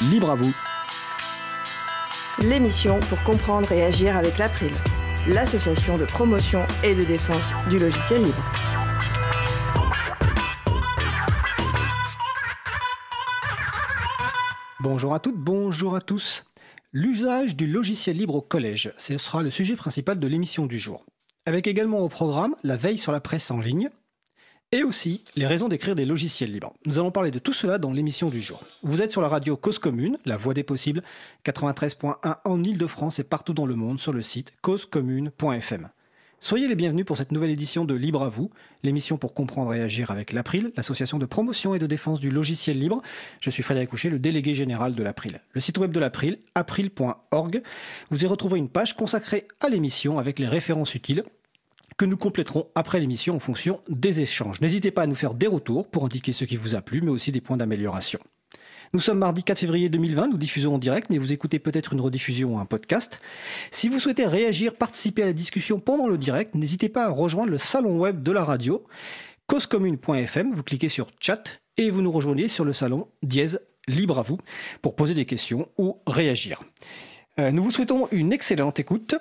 Libre à vous. L'émission pour comprendre et agir avec l'April, l'association de promotion et de défense du logiciel libre. Bonjour à toutes, bonjour à tous. L'usage du logiciel libre au collège, ce sera le sujet principal de l'émission du jour. Avec également au programme la veille sur la presse en ligne, et aussi les raisons d'écrire des logiciels libres. Nous allons parler de tout cela dans l'émission du jour. Vous êtes sur la radio Cause Commune, la voix des possibles, 93.1 en Ile-de-France et partout dans le monde sur le site causecommune.fm. Soyez les bienvenus pour cette nouvelle édition de Libre à vous, l'émission pour comprendre et agir avec l'April, l'association de promotion et de défense du logiciel libre. Je suis Frédéric Couchet, le délégué général de l'April. Le site web de l'April, april.org, vous y retrouverez une page consacrée à l'émission avec les références utiles que nous compléterons après l'émission en fonction des échanges. N'hésitez pas à nous faire des retours pour indiquer ce qui vous a plu, mais aussi des points d'amélioration. Nous sommes mardi 4 février 2020, nous diffusons en direct, mais vous écoutez peut-être une rediffusion ou un podcast. Si vous souhaitez réagir, participer à la discussion pendant le direct, n'hésitez pas à rejoindre le salon web de la radio, causecommune.fm, vous cliquez sur chat et vous nous rejoignez sur le salon dièse libre à vous pour poser des questions ou réagir. Euh, nous vous souhaitons une excellente écoute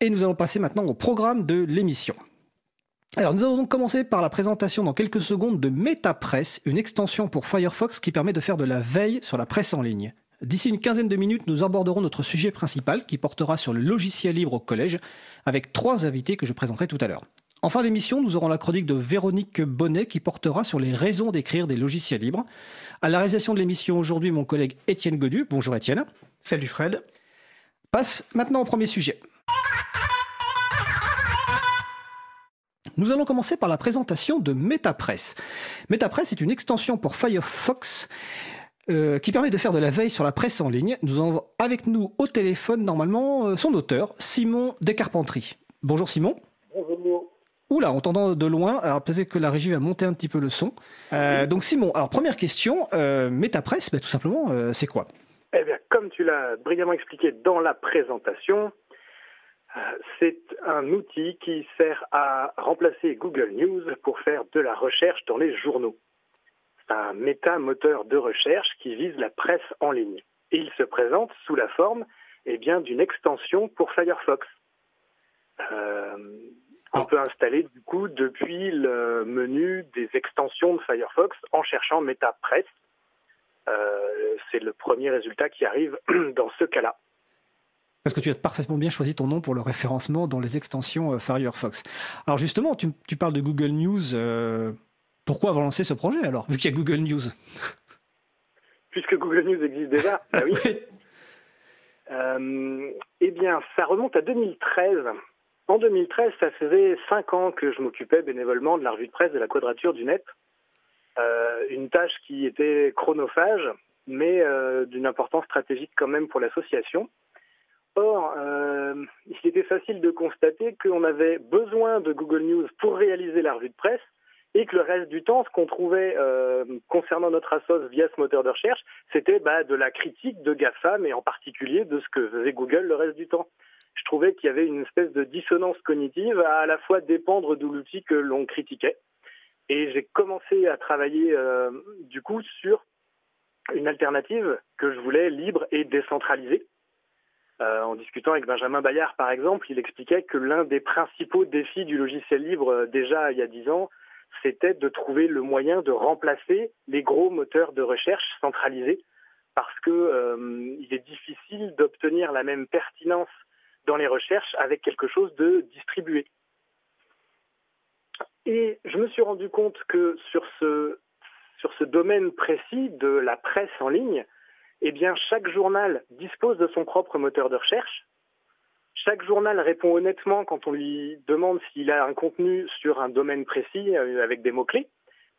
et nous allons passer maintenant au programme de l'émission. Alors nous allons donc commencer par la présentation dans quelques secondes de MetaPress, une extension pour Firefox qui permet de faire de la veille sur la presse en ligne. D'ici une quinzaine de minutes, nous aborderons notre sujet principal qui portera sur le logiciel libre au collège avec trois invités que je présenterai tout à l'heure. En fin d'émission, nous aurons la chronique de Véronique Bonnet qui portera sur les raisons d'écrire des logiciels libres. À la réalisation de l'émission aujourd'hui, mon collègue Étienne Godu. Bonjour Étienne. Salut Fred. Passe maintenant au premier sujet. Nous allons commencer par la présentation de MetaPress. MetaPress est une extension pour Firefox euh, qui permet de faire de la veille sur la presse en ligne. Nous avons avec nous au téléphone normalement euh, son auteur, Simon Descarpentries. Bonjour Simon. Bonjour. Oula, on t'entend de loin, alors peut-être que la régie va monter un petit peu le son. Euh, donc Simon, alors première question, MetaPress, ben, tout simplement, c'est quoi? Eh bien, comme tu l'as brillamment expliqué dans la présentation, c'est un outil qui sert à remplacer Google News pour faire de la recherche dans les journaux. C'est un méta-moteur de recherche qui vise la presse en ligne. Et il se présente sous la forme eh bien, d'une extension pour Firefox. Euh, on peut installer du coup depuis le menu des extensions de Firefox en cherchant MetaPress. Euh, c'est le premier résultat qui arrive dans ce cas-là. Parce que tu as parfaitement bien choisi ton nom pour le référencement dans les extensions euh, Firefox. Alors justement, tu, parles de Google News. Euh, pourquoi avoir lancé ce projet alors, vu qu'il y a Google News? Puisque Google News existe déjà, bah oui. Euh, eh bien, ça remonte à 2013. En 2013, ça faisait cinq ans que je m'occupais bénévolement de la revue de presse de la Quadrature du Net. une tâche qui était chronophage, mais d'une importance stratégique quand même pour l'association. Or, euh, il était facile de constater qu'on avait besoin de Google News pour réaliser la revue de presse et que le reste du temps, ce qu'on trouvait euh, concernant notre assos via ce moteur de recherche, c'était bah, de la critique de GAFAM et en particulier de ce que faisait Google le reste du temps. Je trouvais qu'il y avait une espèce de dissonance cognitive à à la fois dépendre de l'outil que l'on critiquait. Et j'ai commencé à travailler euh, du coup sur une alternative que je voulais libre et décentralisée euh, en discutant avec Benjamin Bayard, par exemple, il expliquait que l'un des principaux défis du logiciel libre euh, déjà il y a dix ans, c'était de trouver le moyen de remplacer les gros moteurs de recherche centralisés, parce qu'il euh, est difficile d'obtenir la même pertinence dans les recherches avec quelque chose de distribué. Et je me suis rendu compte que sur ce, sur ce domaine précis de la presse en ligne, eh bien, chaque journal dispose de son propre moteur de recherche. Chaque journal répond honnêtement quand on lui demande s'il a un contenu sur un domaine précis euh, avec des mots-clés.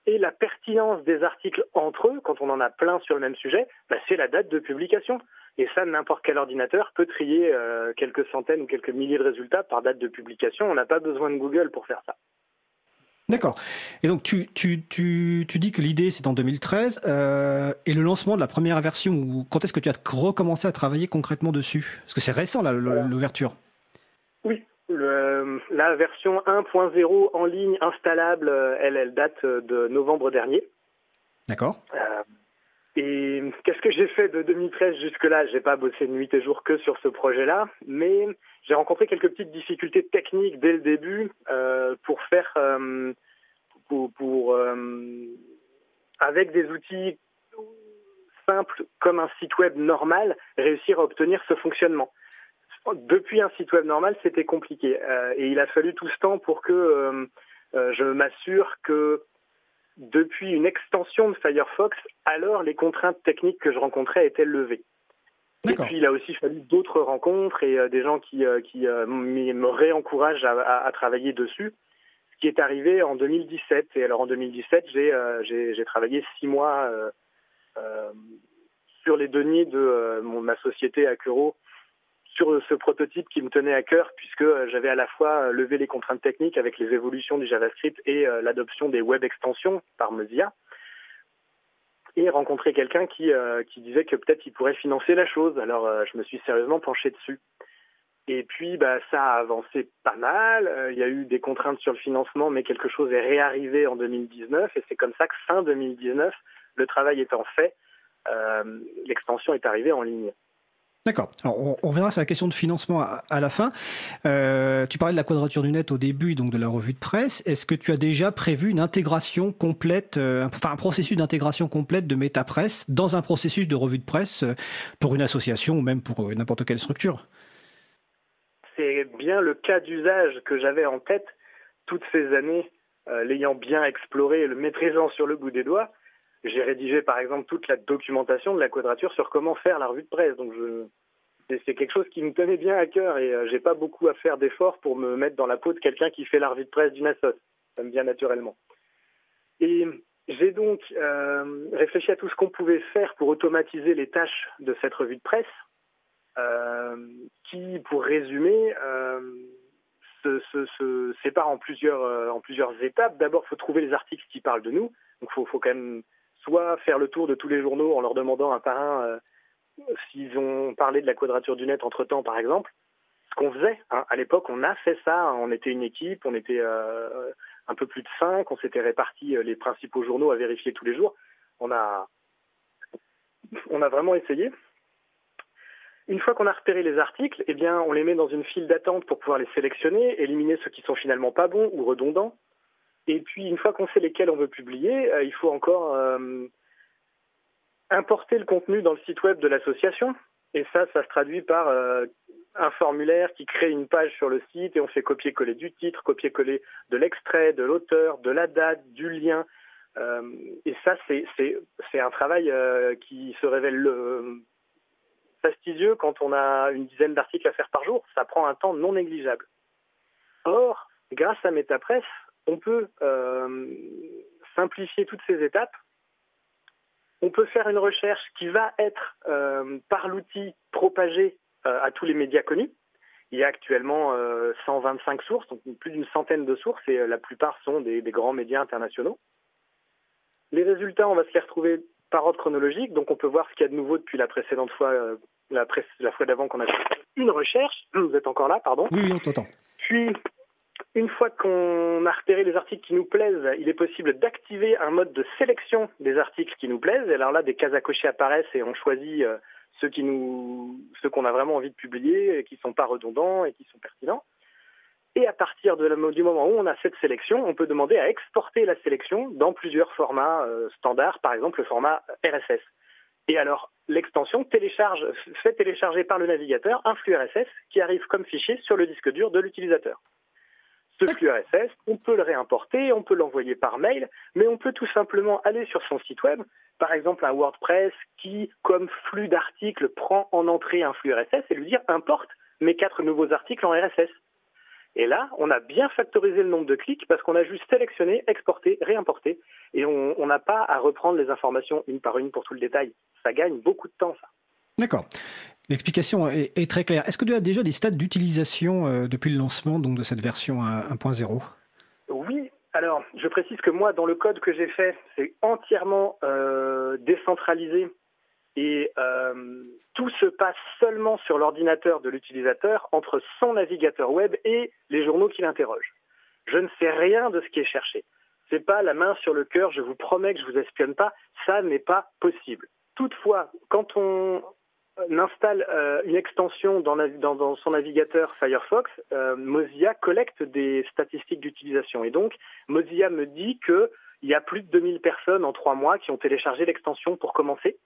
Et la pertinence des articles entre eux, quand on en a plein sur le même sujet, bah, c'est la date de publication. Et ça, n'importe quel ordinateur peut trier euh, quelques centaines ou quelques milliers de résultats par date de publication. On n'a pas besoin de Google pour faire ça. D'accord. Et donc tu, tu, tu, tu dis que l'idée c'est en 2013 euh, et le lancement de la première version, quand est-ce que tu as recommencé à travailler concrètement dessus? Parce que c'est récent l'ouverture. Oui, la version 1.0 en ligne installable, elle, elle date de novembre dernier. D'accord. Euh, Et qu'est-ce que j'ai fait de 2013 jusque-là? J'ai pas bossé nuit et jour que sur ce projet-là, mais j'ai rencontré quelques petites difficultés techniques dès le début euh, pour faire, euh, pour, euh, avec des outils simples comme un site web normal, réussir à obtenir ce fonctionnement. Depuis un site web normal, c'était compliqué, et il a fallu tout ce temps pour que je m'assure que depuis une extension de Firefox, alors les contraintes techniques que je rencontrais étaient levées. Et puis il a aussi fallu d'autres rencontres et euh, des gens qui, euh, qui euh, me réencouragent à, travailler dessus, ce qui est arrivé en 2017. Et alors en 2017, j'ai travaillé six mois sur les deniers de ma société Acuro sur ce prototype qui me tenait à cœur puisque j'avais à la fois levé les contraintes techniques avec les évolutions du JavaScript et l'adoption des web extensions par Mozilla et rencontré quelqu'un qui, euh, qui disait que peut-être il pourrait financer la chose. Alors euh, je me suis sérieusement penché dessus. Et puis bah, ça a avancé pas mal. Euh, il y a eu des contraintes sur le financement, mais quelque chose est réarrivé en 2019. Et c'est comme ça que fin 2019, le travail étant fait, l'extension est arrivée en ligne. D'accord. Alors, on, on, verra sur la question de financement à, la fin. Euh, tu parlais de la quadrature du net au début, donc de la revue de presse. Est-ce que tu as déjà prévu une intégration complète, euh, enfin un processus d'intégration complète de MetaPress dans un processus de revue de presse euh, pour une association ou même pour n'importe quelle structure? C'est bien le cas d'usage que j'avais en tête toutes ces années, l'ayant bien exploré le maîtrisant sur le bout des doigts j'ai rédigé par exemple toute la documentation de la quadrature sur comment faire la revue de presse. Donc c'est quelque chose qui me tenait bien à cœur et euh, j'ai pas beaucoup à faire d'efforts pour me mettre dans la peau de quelqu'un qui fait la revue de presse d'une assoce. Ça me vient naturellement. Et j'ai donc euh, réfléchi à tout ce qu'on pouvait faire pour automatiser les tâches de cette revue de presse, euh, qui, pour résumer, se, sépare en plusieurs, en plusieurs étapes. D'abord, il faut trouver les articles qui parlent de nous. Donc, il faut, quand même soit faire le tour de tous les journaux en leur demandant un par un euh, s'ils ont parlé de la quadrature du net entre-temps, par exemple. Ce qu'on faisait, hein. à l'époque, on a fait ça, on était une équipe, on était euh, un peu plus de cinq, on s'était répartis euh, les principaux journaux à vérifier tous les jours. On a, on a vraiment essayé. Une fois qu'on a repéré les articles, eh bien, on les met dans une file d'attente pour pouvoir les sélectionner, éliminer ceux qui sont finalement pas bons ou redondants. Et puis, une fois qu'on sait lesquels on veut publier, euh, il faut encore euh, importer le contenu dans le site web de l'association. Et ça, ça se traduit par euh, un formulaire qui crée une page sur le site et on fait copier-coller du titre, copier-coller de l'extrait, de l'auteur, de la date, du lien. et ça, c'est un travail qui se révèle fastidieux quand on a une dizaine d'articles à faire par jour. Ça prend un temps non négligeable. Or, grâce à MetaPress, on peut euh, simplifier toutes ces étapes. On peut faire une recherche qui va être euh, par l'outil propagée euh, à tous les médias connus. Il y a actuellement 125 sources, donc plus d'une centaine de sources, et la plupart sont des, grands médias internationaux. Les résultats, on va se les retrouver par ordre chronologique, donc on peut voir ce qu'il y a de nouveau depuis la précédente fois, la, la, fois d'avant qu'on a fait une recherche. Vous êtes encore là, pardon Oui, oui on t'entend. Puis une fois qu'on a repéré les articles qui nous plaisent, il est possible d'activer un mode de sélection des articles qui nous plaisent. Et alors là, des cases à cocher apparaissent et on choisit euh, ceux qui nous, ceux qu'on a vraiment envie de publier et qui ne sont pas redondants et qui sont pertinents. Et à partir du moment où on a cette sélection, on peut demander à exporter la sélection dans plusieurs formats euh, standards, par exemple le format RSS. Et alors, l'extension télécharge, fait télécharger par le navigateur un flux RSS qui arrive comme fichier sur le disque dur de l'utilisateur ce flux RSS, on peut le réimporter, on peut l'envoyer par mail, mais on peut tout simplement aller sur son site web, par exemple un WordPress qui, comme flux d'articles, prend en entrée un flux RSS et lui dire importe mes quatre nouveaux articles en RSS. Et là, on a bien factorisé le nombre de clics parce qu'on a juste sélectionné, exporté, réimporté, et on n'a pas à reprendre les informations une par une pour tout le détail. Ça gagne beaucoup de temps, ça. D'accord. L'explication est, très claire. Est-ce que tu as déjà des stades d'utilisation euh, depuis le lancement donc, de cette version 1.0 Oui. Alors, je précise que moi, dans le code que j'ai fait, c'est entièrement euh, décentralisé et euh, tout se passe seulement sur l'ordinateur de l'utilisateur entre son navigateur web et les journaux qui l'interrogent. Je ne sais rien de ce qui est cherché. C'est pas la main sur le cœur, je vous promets que je vous espionne pas, ça n'est pas possible. Toutefois, quand on installe une extension dans, son navigateur Firefox, Mozilla collecte des statistiques d'utilisation. Et donc, Mozilla me dit qu'il y a plus de 2000 personnes en trois mois qui ont téléchargé l'extension pour commencer.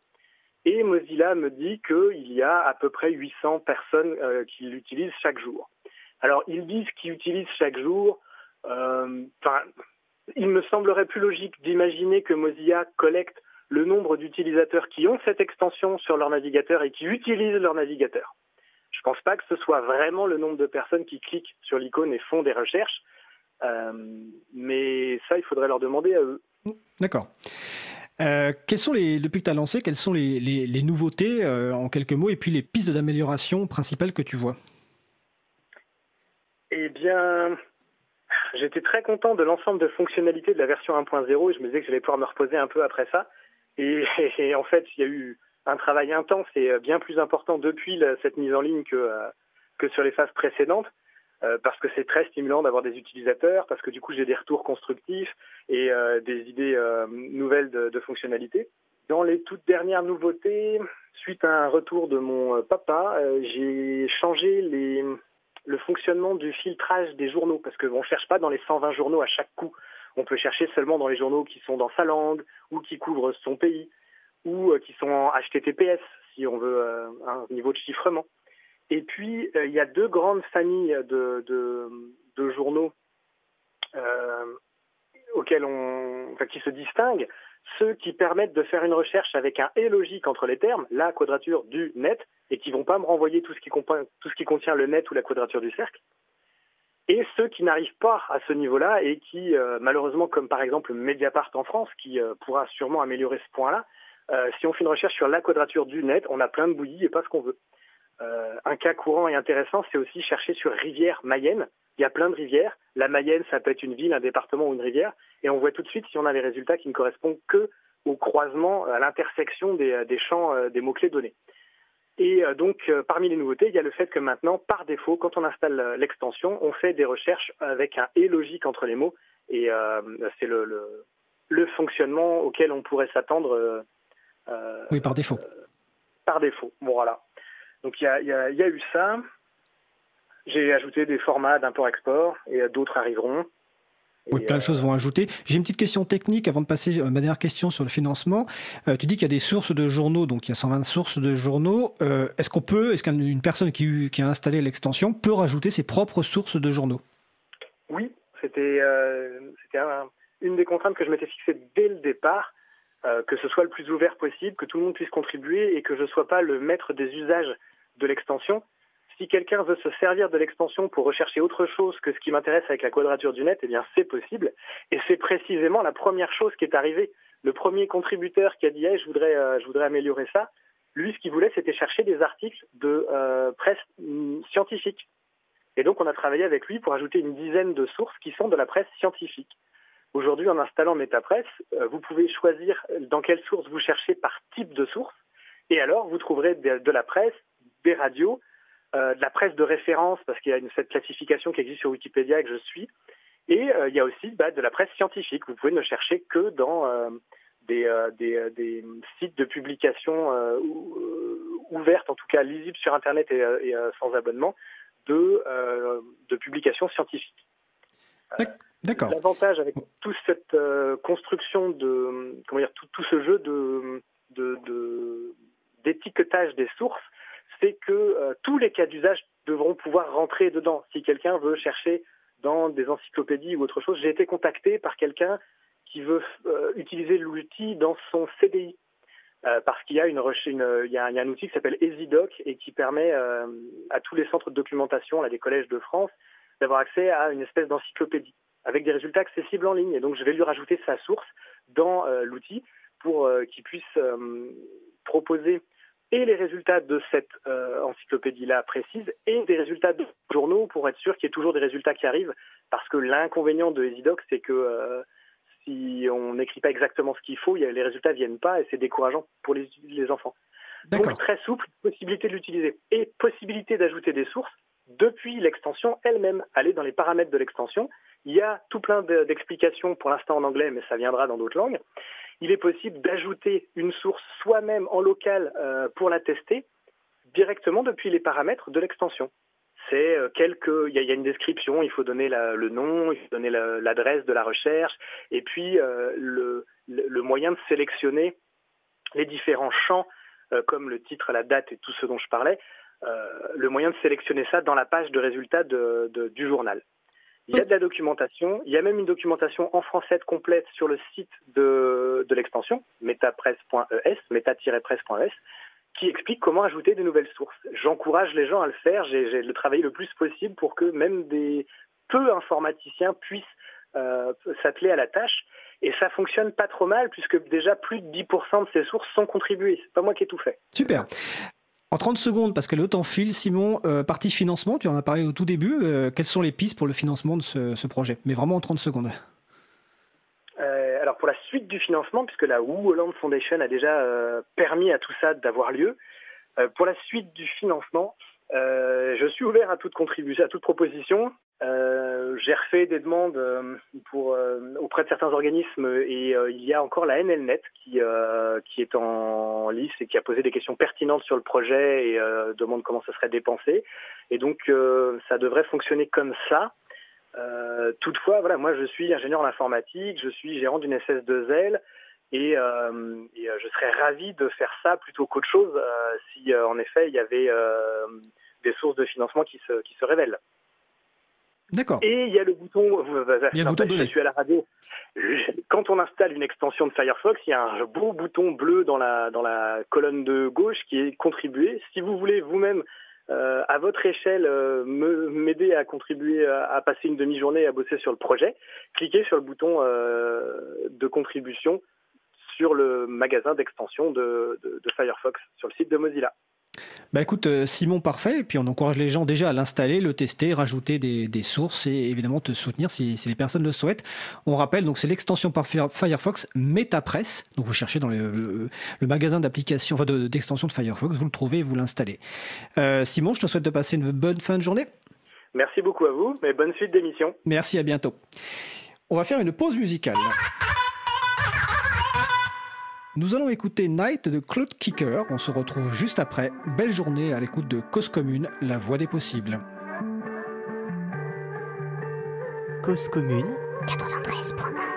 Et Mozilla me dit qu'il y a à peu près 800 personnes qui l'utilisent chaque jour. Alors, ils disent qu'ils utilisent chaque jour. Il me semblerait plus logique d'imaginer que Mozilla collecte le nombre d'utilisateurs qui ont cette extension sur leur navigateur et qui utilisent leur navigateur. Je ne pense pas que ce soit vraiment le nombre de personnes qui cliquent sur l'icône et font des recherches, euh, mais ça, il faudrait leur demander à eux. D'accord. Euh, sont les, depuis que tu as lancé, quelles sont les, nouveautés euh, en quelques mots et puis les pistes d'amélioration principales que tu vois? Eh bien, j'étais très content de l'ensemble de fonctionnalités de la version 1.0 et je me disais que j'allais pouvoir me reposer un peu après ça. Et, en fait, il y a eu un travail intense et bien plus important depuis cette mise en ligne que, euh, sur les phases précédentes, euh, parce que c'est très stimulant d'avoir des utilisateurs, parce que du coup j'ai des retours constructifs et euh, des idées nouvelles de, de fonctionnalités. Dans les toutes dernières nouveautés, suite à un retour de mon papa, j'ai changé le fonctionnement du filtrage des journaux, parce qu'on ne cherche pas dans les 120 journaux à chaque coup. On peut chercher seulement dans les journaux qui sont dans sa langue, ou qui couvrent son pays, ou euh, qui sont en HTTPS, si on veut euh, un niveau de chiffrement. Et puis, euh, il y a deux grandes familles de, journaux auxquels on, qui se distinguent ceux qui permettent de faire une recherche avec un et logique entre les termes, la quadrature du net, et qui vont pas me renvoyer tout ce qui contient le net ou la quadrature du cercle, et ceux qui n'arrivent pas à ce niveau-là et qui, euh, malheureusement, comme par exemple Mediapart en France, qui euh, pourra sûrement améliorer ce point-là, euh, si on fait une recherche sur la quadrature du net, on a plein de bouillies et pas ce qu'on veut. un cas courant et intéressant, c'est aussi chercher sur rivière Mayenne. Il y a plein de rivières. La Mayenne, ça peut être une ville, un département ou une rivière. Et on voit tout de suite si on a les résultats qui ne correspondent que au croisement, à l'intersection des, des champs des mots-clés donnés. Et euh, donc, euh, parmi les nouveautés, il y a le fait que maintenant, par défaut, quand on installe euh, l'extension, on fait des recherches avec un et logique entre les mots. Et c'est le, le, fonctionnement auquel on pourrait s'attendre. oui, par défaut. par défaut. Bon, voilà. Donc, il y a, y a, eu ça. J'ai ajouté des formats d'import-export et d'autres arriveront. Oui, plein de choses vont ajouter. J'ai une petite question technique avant de passer à ma dernière question sur le financement. Euh, tu dis qu'il y a des sources de journaux, donc il y a 120 sources de journaux. Euh, est-ce qu'on peut, est-ce qu'une personne qui, a installé l'extension peut rajouter ses propres sources de journaux? Oui, c'était euh, une des contraintes que je m'étais fixée dès le départ, que ce soit le plus ouvert possible, que tout le monde puisse contribuer et que je ne sois pas le maître des usages de l'extension si quelqu'un veut se servir de l'extension pour rechercher autre chose que ce qui m'intéresse avec la quadrature du net, eh bien c'est possible. Et c'est précisément la première chose qui est arrivée. Le premier contributeur qui a dit je, voudrais, euh, je voudrais améliorer ça, lui ce qu'il voulait c'était chercher des articles de euh, presse mm, scientifique. Et donc on a travaillé avec lui pour ajouter une dizaine de sources qui sont de la presse scientifique. Aujourd'hui, en installant MetaPress, euh, vous pouvez choisir dans quelle source vous cherchez par type de source. Et alors, vous trouverez de la presse, des radios, de la presse de référence, parce qu'il y a une, cette classification qui existe sur Wikipédia et que je suis. Et euh, il y a aussi bah, de la presse scientifique. Vous pouvez ne chercher que dans euh, des, des, sites de publication ouvertes, en tout cas lisibles sur Internet et, sans abonnement, de, de publications scientifiques. D'accord. L'avantage avec toute cette construction de, comment dire, tout, tout ce jeu de, d'étiquetage de, des sources, c'est que euh, tous les cas d'usage devront pouvoir rentrer dedans. Si quelqu'un veut chercher dans des encyclopédies ou autre chose, j'ai été contacté par quelqu'un qui veut euh, utiliser l'outil dans son CDI. Euh, parce qu'il y a, un outil qui s'appelle EasyDoc et qui permet à tous les centres de documentation, à des collèges de France, d'avoir accès à une espèce d'encyclopédie avec des résultats accessibles en ligne. Et donc je vais lui rajouter sa source dans l'outil pour qu'il puisse proposer et les résultats de cette euh, encyclopédie-là précise et des résultats de journaux pour être sûr qu'il y ait toujours des résultats qui arrivent. Parce que l'inconvénient de EasyDoc, c'est que euh, si on n'écrit pas exactement ce qu'il faut, les résultats ne viennent pas et c'est décourageant pour les, les enfants. Donc très souple, possibilité de l'utiliser et possibilité d'ajouter des sources depuis l'extension elle-même. Aller dans les paramètres de l'extension. Il y a tout plein d'explications pour l'instant en anglais, mais ça viendra dans d'autres langues. Il est possible d'ajouter une source soi-même en local pour la tester directement depuis les paramètres de l'extension c'est euh, il y, a une description, il faut donner le nom, il faut donner l'adresse de la recherche, et puis euh, le, moyen de sélectionner les différents champs, euh, comme le titre, la date et tout ce dont je parlais, le moyen de sélectionner ça dans la page de résultats du journal. Il y a de la documentation, il y a même une documentation en français complète sur le site de, de l'extension, metapresse.es, meta-presse.es, qui explique comment ajouter de nouvelles sources. J'encourage les gens à le faire, j'ai le travailler le plus possible pour que même des peu informaticiens puissent euh, s'atteler à la tâche. Et ça fonctionne pas trop mal puisque déjà plus de 10% de ces sources sont contribuées. C'est pas moi qui ai tout fait. Super. En 30 secondes, parce que le temps file, Simon, euh, partie financement, tu en as parlé au tout début. Euh, quelles sont les pistes pour le financement de ce projet? Mais vraiment en 30 secondes alors pour la suite du financement, puisque la Wu Holland Foundation a déjà euh, permis à tout ça d'avoir lieu, euh, pour la suite du financement, euh, je suis ouvert à toute contribution, à toute proposition. J'ai refait des demandes pour, auprès de certains organismes et il y a encore la NLNet qui, est en lice et qui a posé des questions pertinentes sur le projet et demande comment ça serait dépensé. Et donc ça devrait fonctionner comme ça. Euh, toutefois, voilà, moi je suis ingénieur en informatique, je suis gérant d'une SS2L et, euh, euh, je serais ravi de faire ça plutôt qu'autre chose si en effet il y avait des sources de financement qui se révèlent. D'accord. Et il y a le bouton, il y a le bouton je suis à la radio. Quand on installe une extension de Firefox, il y a un beau bouton bleu dans la, dans la colonne de gauche qui est contribuer. Si vous voulez vous-même euh, à votre échelle euh, m'aider à contribuer à, passer une demi-journée à bosser sur le projet, cliquez sur le bouton euh, de contribution sur le magasin d'extension de, Firefox sur le site de Mozilla. Bah écoute, euh, Simon, parfait. Et puis on encourage les gens déjà à l'installer, le tester, rajouter des, sources et évidemment te soutenir si, les personnes le souhaitent. On rappelle, donc c'est l'extension par Firefox MetaPress. Donc vous cherchez dans le, magasin d'applications, enfin d'extension de, Firefox, vous le trouvez et vous l'installez. Euh, Simon, je te souhaite de passer une bonne fin de journée. Merci beaucoup à vous et bonne suite d'émission. Merci, à bientôt. On va faire une pause musicale. Nous allons écouter Night de Claude Kicker. On se retrouve juste après. Belle journée à l'écoute de Cause Commune, la voix des possibles. Cause Commune 93.1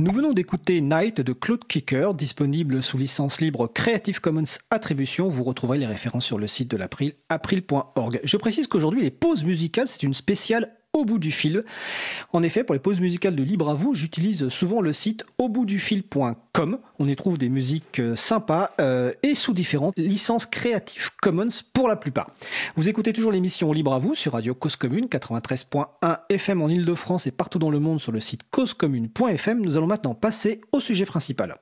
Nous venons d'écouter Night de Claude Kicker, disponible sous licence libre Creative Commons Attribution. Vous retrouverez les références sur le site de l'April, april.org. Je précise qu'aujourd'hui, les pauses musicales, c'est une spéciale Au bout du fil. En effet, pour les pauses musicales de Libre à vous, j'utilise souvent le site auboutdufil.com. On y trouve des musiques euh, sympas euh, et sous différentes licences Creative Commons pour la plupart. Vous écoutez toujours l'émission Libre à vous sur Radio Cause Commune 93.1 FM en Ile-de-France et partout dans le monde sur le site causecommune.fm. Nous allons maintenant passer au sujet principal.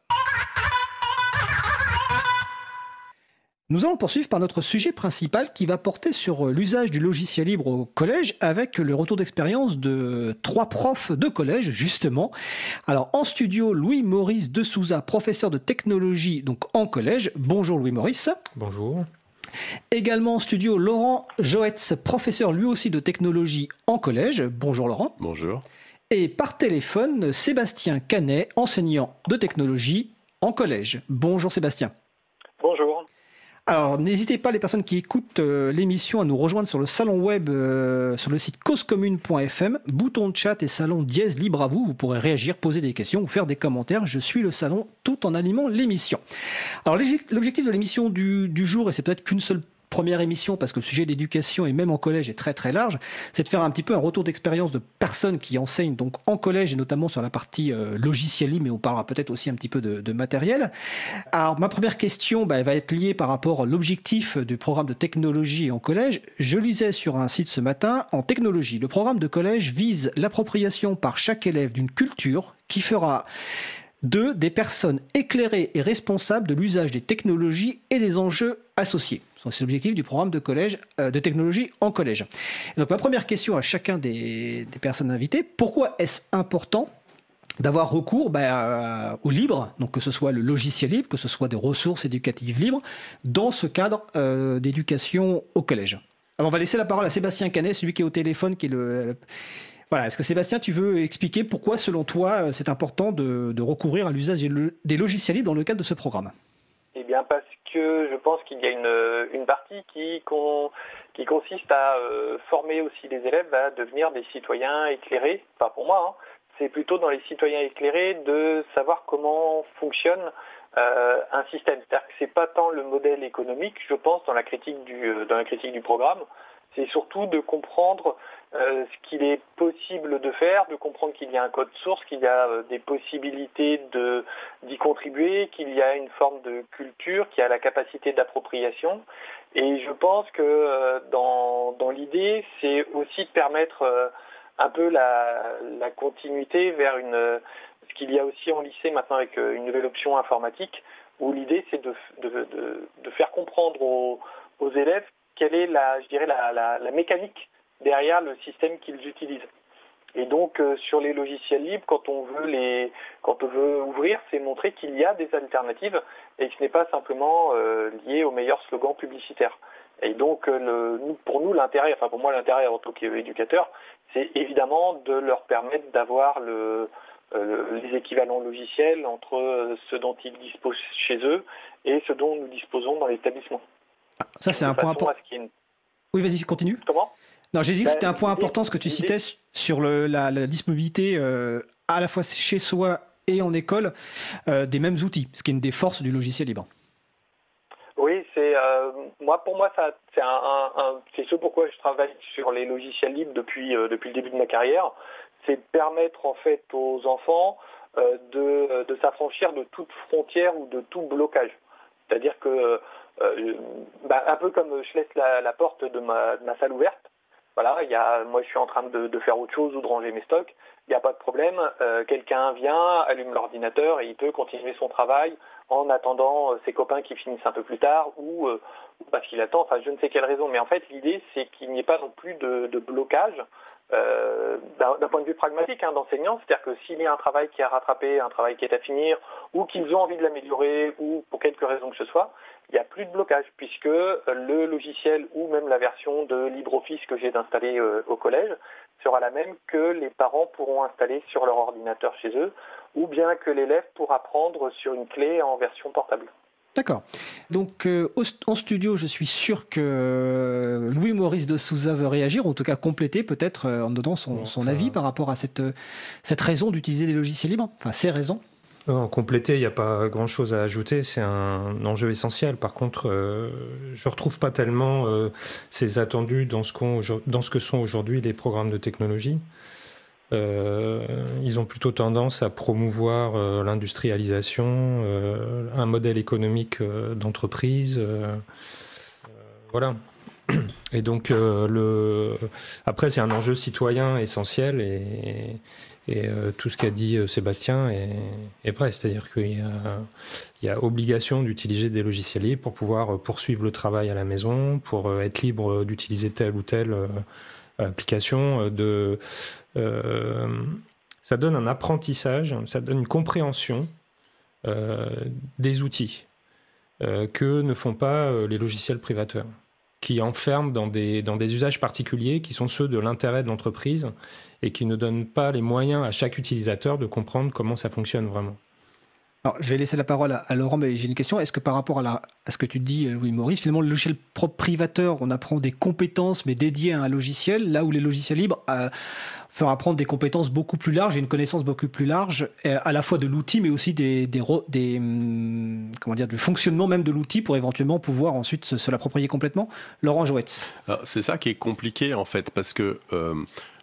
Nous allons poursuivre par notre sujet principal qui va porter sur l'usage du logiciel libre au collège avec le retour d'expérience de trois profs de collège justement. Alors en studio Louis-Maurice de Souza, professeur de technologie donc en collège. Bonjour Louis-Maurice. Bonjour. Également en studio Laurent Joetz, professeur lui aussi de technologie en collège. Bonjour Laurent. Bonjour. Et par téléphone Sébastien Canet, enseignant de technologie en collège. Bonjour Sébastien. Bonjour. Alors, n'hésitez pas, les personnes qui écoutent euh, l'émission, à nous rejoindre sur le salon web, euh, sur le site causecommune.fm, bouton de chat et salon dièse libre à vous. Vous pourrez réagir, poser des questions ou faire des commentaires. Je suis le salon tout en animant l'émission. Alors, l'objectif de l'émission du, du jour, et c'est peut-être qu'une seule première émission, parce que le sujet d'éducation et même en collège est très très large, c'est de faire un petit peu un retour d'expérience de personnes qui enseignent donc en collège et notamment sur la partie euh, logicielle mais on parlera peut-être aussi un petit peu de, matériel. Alors ma première question, bah, va être liée par rapport à l'objectif du programme de technologie en collège. Je lisais sur un site ce matin, en technologie, le programme de collège vise l'appropriation par chaque élève d'une culture qui fera deux, des personnes éclairées et responsables de l'usage des technologies et des enjeux associés. C'est l'objectif du programme de collège euh, de technologie en collège. donc ma première question à chacun des, personnes invitées, pourquoi est-ce important d'avoir recours bah, au libre, donc que ce soit le logiciel libre, que ce soit des ressources éducatives libres, dans ce cadre euh, d'éducation au collège? Alors on va laisser la parole à Sébastien Canet, celui qui est au téléphone, qui est le, voilà. Est-ce que Sébastien, tu veux expliquer pourquoi, selon toi, euh, c'est important de, recourir à l'usage des logiciels libres dans le cadre de ce programme? Eh bien, parce que je pense qu'il y a une, partie qui, consiste à euh, former aussi les élèves à devenir des citoyens éclairés. Enfin, pour moi, hein, c'est plutôt dans les citoyens éclairés de savoir comment fonctionne euh, un système. C'est-à-dire que c'est pas tant le modèle économique, je pense, dans la critique du, dans la critique du programme, c'est surtout de comprendre euh, ce qu'il est possible de faire, de comprendre qu'il y a un code source, qu'il y a euh, des possibilités d'y contribuer, qu'il y a une forme de culture, qu'il y a la capacité d'appropriation. Et je pense que euh, dans, l'idée, c'est aussi de permettre un peu la, continuité vers ce qu'il y a aussi en lycée maintenant avec une nouvelle option informatique, où l'idée c'est de, faire comprendre aux élèves quelle est la, je dirais, la, mécanique derrière le système qu'ils utilisent. Et donc euh, sur les logiciels libres, quand on veut les, quand on ouvrir, c'est montrer qu'il y a des alternatives et que ce n'est pas simplement euh, lié au meilleur slogan publicitaire. Et donc euh, pour nous l'intérêt, enfin pour moi l'intérêt en tant qu'éducateur, c'est évidemment de leur permettre d'avoir les équivalents logiciels entre ce dont ils disposent chez eux et ce dont nous disposons dans l'établissement. Ça, c'est un point important. Oui, vas-y, continue. Comment? Non, j'ai dit que c'était un point important ce que tu citais sur la, disponibilité euh, à la fois chez soi et en école euh, des mêmes outils, ce qui est une des forces du logiciel libre. Oui, c'est euh, moi pour moi ça c'est un, c'est ce pourquoi je travaille sur les logiciels libres depuis depuis le début de ma carrière, c'est permettre en fait aux enfants de, de s'affranchir de toute frontière ou de tout blocage. C'est-à-dire que euh, bah, un peu comme je laisse la, porte de ma, salle ouverte, voilà, il y a, moi je suis en train de, faire autre chose ou de ranger mes stocks, il n'y a pas de problème, euh, quelqu'un vient, allume l'ordinateur et il peut continuer son travail en attendant euh, ses copains qui finissent un peu plus tard ou, parce qu'il attend, enfin je ne sais quelle raison, mais en fait l'idée c'est qu'il n'y ait pas non plus de, blocage d'un point de vue pragmatique hein, d'enseignant, c'est-à-dire que s'il y a un travail qui est à rattraper, un travail qui est à finir, ou qu'ils ont envie de l'améliorer, ou pour quelque raison que ce soit, il n'y a plus de blocage puisque euh, le logiciel ou même la version de LibreOffice que j'ai installé euh, au collège sera la même que les parents pourront installer sur leur ordinateur chez eux ou bien que l'élève pourra prendre sur une clé en version portable. D'accord. Donc euh, en studio, je suis sûr que Louis-Maurice de Souza veut réagir, ou en tout cas compléter peut-être en donnant son, avis par rapport à cette, cette raison d'utiliser des logiciels libres, enfin ces raisons. En compléter, il n'y a pas grand-chose à ajouter. C'est un enjeu essentiel. Par contre, euh, je ne retrouve pas tellement euh, ces attendus dans ce, dans ce, que sont aujourd'hui les programmes de technologie. Euh, ils ont plutôt tendance à promouvoir l'industrialisation, un modèle économique d'entreprise. voilà. Et donc, le... après, c'est un enjeu citoyen essentiel et, euh, tout ce qu'a dit euh, Sébastien est, vrai, c'est-à-dire qu'il y, a obligation d'utiliser des logiciels libres pour pouvoir euh, poursuivre le travail à la maison, pour être libre d'utiliser telle ou telle application. De, ça donne un apprentissage, ça donne une compréhension des outils que ne font pas les logiciels privateurs qui enferment dans des, dans des usages particuliers qui sont ceux de l'intérêt de l'entreprise et qui ne donnent pas les moyens à chaque utilisateur de comprendre comment ça fonctionne vraiment. Alors, je vais laisser la parole à, Laurent, mais j'ai une question. Est-ce que par rapport à, ce que tu dis, Louis-Maurice, finalement, le logiciel propre privateur, on apprend des compétences, mais dédiées à un logiciel, là où les logiciels libres euh, font apprendre des compétences beaucoup plus larges et une connaissance beaucoup plus large, euh, à la fois de l'outil, mais aussi des, hum, comment dire, du fonctionnement même de l'outil pour éventuellement pouvoir ensuite se, l'approprier complètement. Laurent Joetz. C'est ça qui est compliqué, en fait, parce que... Euh,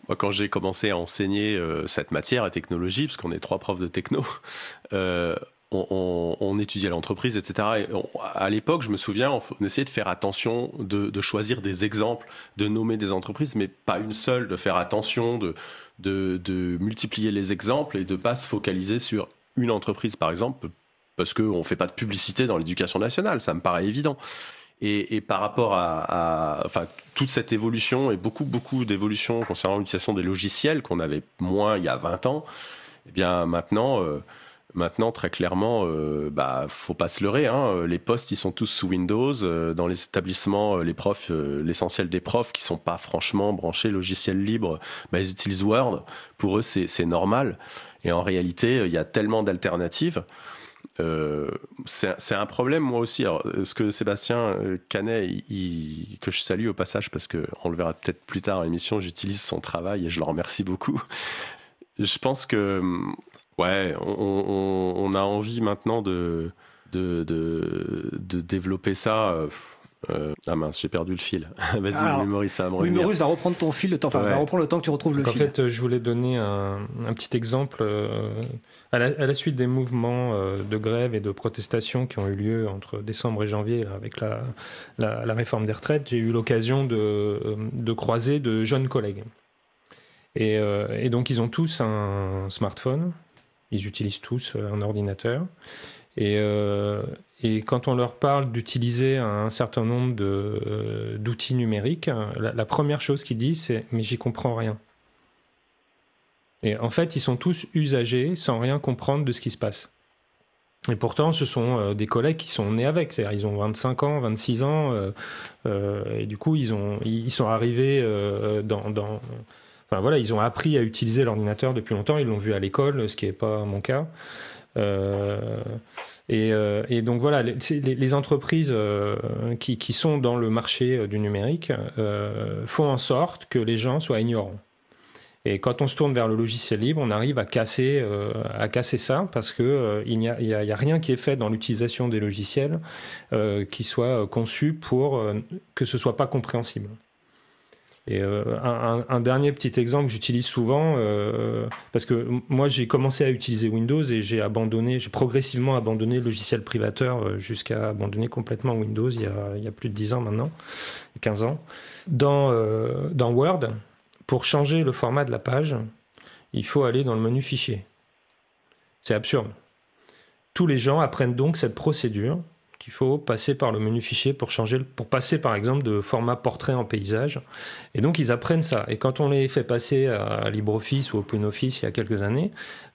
moi, quand j'ai commencé à enseigner euh, cette matière, la technologie, parce qu'on est trois profs de techno, euh, on, étudiait l'entreprise, etc. Et à l'époque, je me souviens, on, essayait de faire attention, de, choisir des exemples, de nommer des entreprises, mais pas une seule, de faire attention, de, de, multiplier les exemples et de ne pas se focaliser sur une entreprise, par exemple, parce qu'on ne fait pas de publicité dans l'éducation nationale, ça me paraît évident. Et, par rapport à, enfin, toute cette évolution et beaucoup, beaucoup d'évolutions concernant l'utilisation des logiciels qu'on avait moins il y a 20 ans, eh bien maintenant, euh, maintenant très clairement, euh, bah, faut pas se leurrer. Hein, les postes, ils sont tous sous Windows. Euh, dans les établissements, les profs, l'essentiel des profs qui sont pas franchement branchés logiciel libre, bah, ils utilisent Word. Pour eux, c'est normal. Et en réalité, il y a tellement d'alternatives. Euh, c'est un problème, moi aussi. Ce que Sébastien euh, Canet, que je salue au passage, parce qu'on le verra peut-être plus tard à l'émission, j'utilise son travail et je le remercie beaucoup. Je pense que, ouais, on, a envie maintenant de, de, de, développer ça. Euh, euh, ah mince, j'ai perdu le fil. Vas-y, Maurice, ça va me Maurice va reprendre ton fil, le temps, enfin, va reprendre le temps que tu retrouves le fil. En fait, je voulais donner un, petit exemple. Euh, à, la, suite des mouvements euh, de grève et de protestation qui ont eu lieu entre décembre et janvier avec la, la, réforme des retraites, j'ai eu l'occasion de, de, croiser de jeunes collègues. Et, et, donc, ils ont tous un smartphone, ils utilisent tous un ordinateur. Et, et quand on leur parle d'utiliser un certain nombre euh, d'outils numériques, la, première chose qu'ils disent, c'est Mais j'y comprends rien. Et en fait, ils sont tous usagers sans rien comprendre de ce qui se passe. Et pourtant, ce sont euh, des collègues qui sont nés avec. C'est-à-dire, ils ont 25 ans, 26 ans. Euh, et du coup, ils, ont, ils sont arrivés dans. Enfin voilà, ils ont appris à utiliser l'ordinateur depuis longtemps. Ils l'ont vu à l'école, ce qui n'est pas mon cas. Euh, euh, et, donc voilà, les, entreprises euh, qui, sont dans le marché du numérique font en sorte que les gens soient ignorants. Et quand on se tourne vers le logiciel libre, on arrive à casser, à casser ça parce qu'il il n'y a, a, rien qui est fait dans l'utilisation des logiciels qui soit conçu pour que ce soit pas compréhensible. Et euh, un, dernier petit exemple que j'utilise souvent, euh, parce que moi j'ai commencé à utiliser Windows et j'ai abandonné, j'ai progressivement abandonné le logiciel privateur euh, jusqu'à abandonner complètement Windows il y, a, plus de 10 ans maintenant, 15 ans. Dans, dans Word, pour changer le format de la page, il faut aller dans le menu fichier. C'est absurde. Tous les gens apprennent donc cette procédure il faut passer par le menu fichier pour changer, pour passer par exemple de format portrait en paysage. Et donc ils apprennent ça. Et quand on les fait passer à LibreOffice ou OpenOffice il y a quelques années,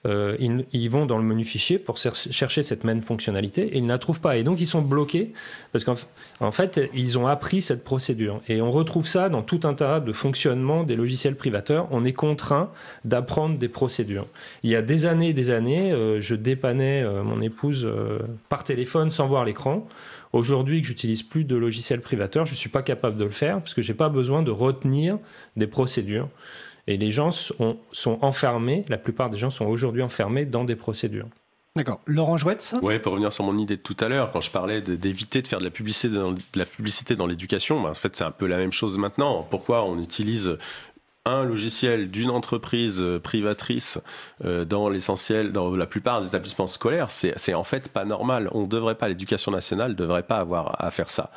euh, ils, vont dans le menu fichier pour chercher cette même fonctionnalité et ils ne la trouvent pas. Et donc ils sont bloqués parce qu'en fait ils ont appris cette procédure. Et on retrouve ça dans tout un tas de fonctionnements des logiciels privateurs. On est contraint d'apprendre des procédures. Il y a des années et des années, euh, je dépannais euh, mon épouse par téléphone sans voir l'écran. Aujourd'hui, que j'utilise plus de logiciels privateurs, je ne suis pas capable de le faire parce que je n'ai pas besoin de retenir des procédures. Et les gens sont, sont enfermés, la plupart des gens sont aujourd'hui enfermés dans des procédures. D'accord. Laurent Jouette Oui, pour revenir sur mon idée de tout à l'heure, quand je parlais d'éviter de, faire de la publicité dans, de la publicité dans l'éducation, ben, en fait c'est un peu la même chose maintenant. Pourquoi on utilise un logiciel d'une entreprise privatrice euh, dans l'essentiel, dans la plupart des établissements scolaires, c'est en fait pas normal. On devrait pas, l'éducation nationale ne devrait pas avoir à faire ça.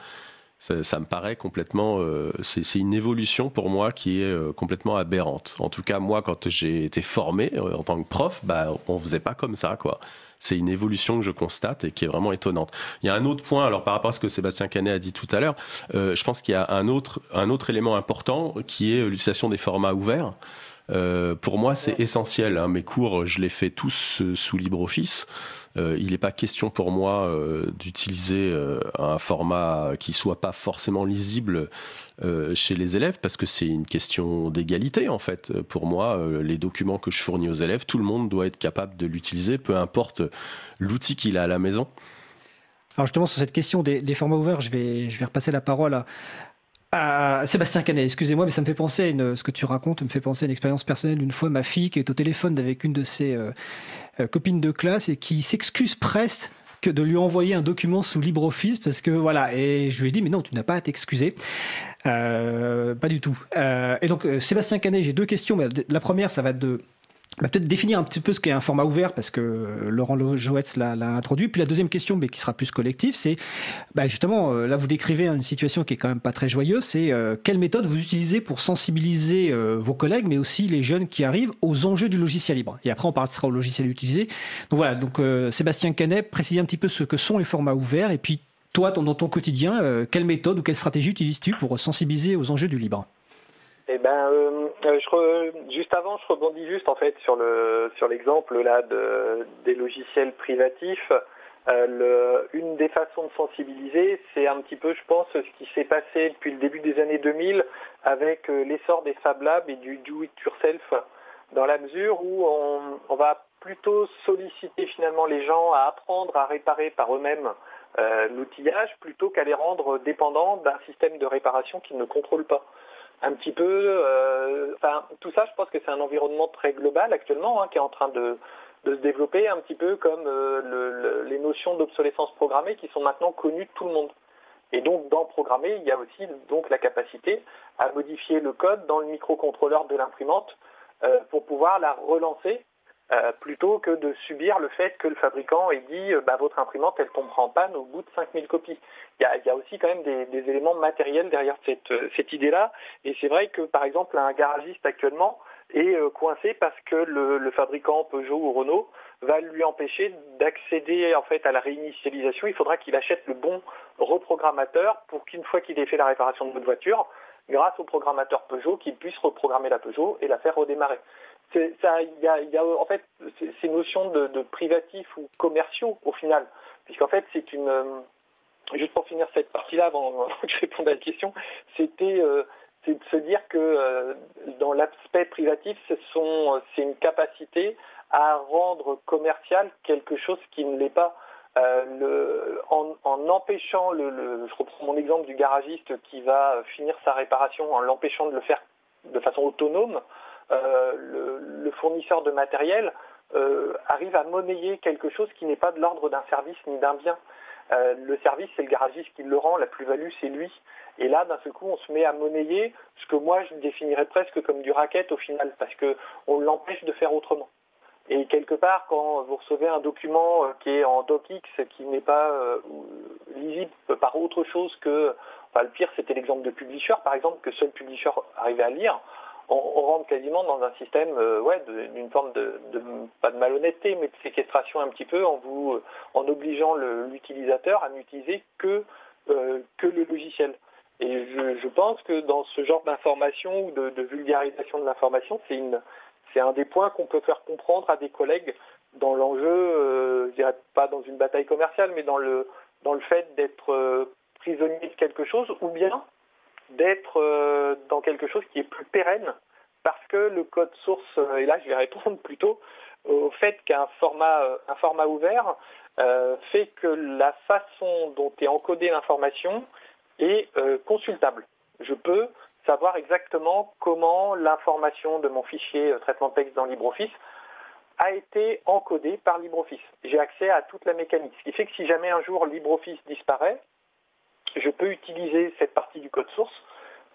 Ça, me paraît complètement. Euh, c'est une évolution pour moi qui est euh, complètement aberrante. En tout cas, moi, quand j'ai été formé en tant que prof, bah, on faisait pas comme ça, quoi c'est une évolution que je constate et qui est vraiment étonnante. Il y a un autre point, alors par rapport à ce que Sébastien Canet a dit tout à l'heure, euh, je pense qu'il y a un autre, un autre élément important qui est l'utilisation des formats ouverts. Euh, pour moi, c'est essentiel. Hein. Mes cours, je les fais tous euh, sous LibreOffice. Euh, il n'est pas question pour moi euh, d'utiliser euh, un format qui soit pas forcément lisible chez les élèves parce que c'est une question d'égalité en fait. Pour moi, les documents que je fournis aux élèves, tout le monde doit être capable de l'utiliser, peu importe l'outil qu'il a à la maison. Alors justement sur cette question des, formats ouverts, je vais, je vais repasser la parole à, Sébastien Canet, excusez-moi, mais ça me fait penser à une, ce que tu racontes, me fait penser à une expérience personnelle. Une fois, ma fille qui est au téléphone avec une de ses euh, euh, copines de classe et qui s'excuse presque que de lui envoyer un document sous LibreOffice parce que voilà et je lui ai dit mais non tu n'as pas à t'excuser euh, pas du tout et donc Sébastien Canet j'ai deux questions la première ça va de va peut-être définir un petit peu ce qu'est un format ouvert parce que euh, Laurent Joetz l'a introduit. Puis la deuxième question, mais qui sera plus collective, c'est bah justement, euh, là vous décrivez une situation qui est quand même pas très joyeuse, c'est euh, quelle méthode vous utilisez pour sensibiliser vos collègues, mais aussi les jeunes qui arrivent aux enjeux du logiciel libre? Et après on parlera au logiciel utilisé. Donc voilà, donc Sébastien Canet, précisez un petit peu ce que sont les formats ouverts et puis toi, dans ton quotidien, quelle méthode ou quelle stratégie utilises-tu pour sensibiliser aux enjeux du libre? Eh ben, euh, euh, juste avant, je rebondis juste en fait sur le sur l'exemple là de, des logiciels privatifs. Euh, une des façons de sensibiliser, c'est un petit peu, je pense, ce qui s'est passé depuis le début des années 2000 avec l'essor des Fab Labs et du do it yourself, dans la mesure où on, on va plutôt solliciter finalement les gens à apprendre à réparer par eux-mêmes l'outillage plutôt qu'à les rendre dépendants d'un système de réparation qu'ils ne contrôlent pas un petit peu. Euh, enfin, tout ça, je pense que c'est un environnement très global actuellement hein, qui est en train de, se développer, un petit peu comme euh, les notions d'obsolescence programmée qui sont maintenant connues de tout le monde. Et donc, dans programmer, il y a aussi donc la capacité à modifier le code dans le microcontrôleur de l'imprimante euh, pour pouvoir la relancer euh, plutôt que de subir le fait que le fabricant ait dit euh, bah, votre imprimante elle tombera en panne au bout de 5000 copies. Il y a, aussi quand même des, éléments matériels derrière cette, euh, cette idée-là. Et c'est vrai que par exemple un garagiste actuellement est coincé parce que le, fabricant Peugeot ou Renault va lui empêcher d'accéder à la réinitialisation. Il faudra qu'il achète le bon reprogrammateur pour qu'une fois qu'il ait fait la réparation de votre voiture, grâce au programmateur Peugeot, qu'il puisse reprogrammer la Peugeot et la faire redémarrer il y a, en fait ces notions de, privatifs ou commerciaux au final, puisqu'en fait c'est une euh, juste pour finir cette partie-là avant, que je réponde à la question, c'était euh, de se dire que euh, dans l'aspect privatif, c'est une capacité à rendre commercial quelque chose qui ne l'est pas. en, empêchant le, je reprends mon exemple du garagiste qui va finir sa réparation en l'empêchant de le faire de façon autonome, euh, le, fournisseur de matériel euh, arrive à monnayer quelque chose qui n'est pas de l'ordre d'un service ni d'un bien. Euh, le service, c'est le garagiste qui le rend, la plus-value, c'est lui. Et là, d'un seul coup, on se met à monnayer ce que moi, je définirais presque comme du racket au final, parce qu'on l'empêche de faire autrement. Et quelque part, quand vous recevez un document qui est en docx, qui n'est pas lisible par autre chose que... Enfin, le pire, c'était l'exemple de Publisher, par exemple, que seul Publisher arrivait à lire on, rentre quasiment dans un système euh, d'une forme de, pas de malhonnêteté, mais de séquestration un petit peu en vous euh, en obligeant l'utilisateur à n'utiliser que, euh, le logiciel. Et je, pense que dans ce genre d'information ou de, vulgarisation de l'information, c'est c'est un des points qu'on peut faire comprendre à des collègues dans l'enjeu, je dirais pas dans une bataille commerciale, mais dans le, dans le fait d'être prisonnier de quelque chose, ou bien d'être euh, dans quelque chose qui est plus pérenne parce que le code source, euh, et là je vais répondre plutôt au fait qu'un format, euh, ouvert fait que la façon dont est encodée l'information est consultable. Je peux savoir exactement comment l'information de mon fichier traitement texte dans LibreOffice a été encodé par LibreOffice. J'ai accès à toute la mécanique. Ce qui fait que si jamais un jour LibreOffice disparaît, je peux utiliser cette partie du code source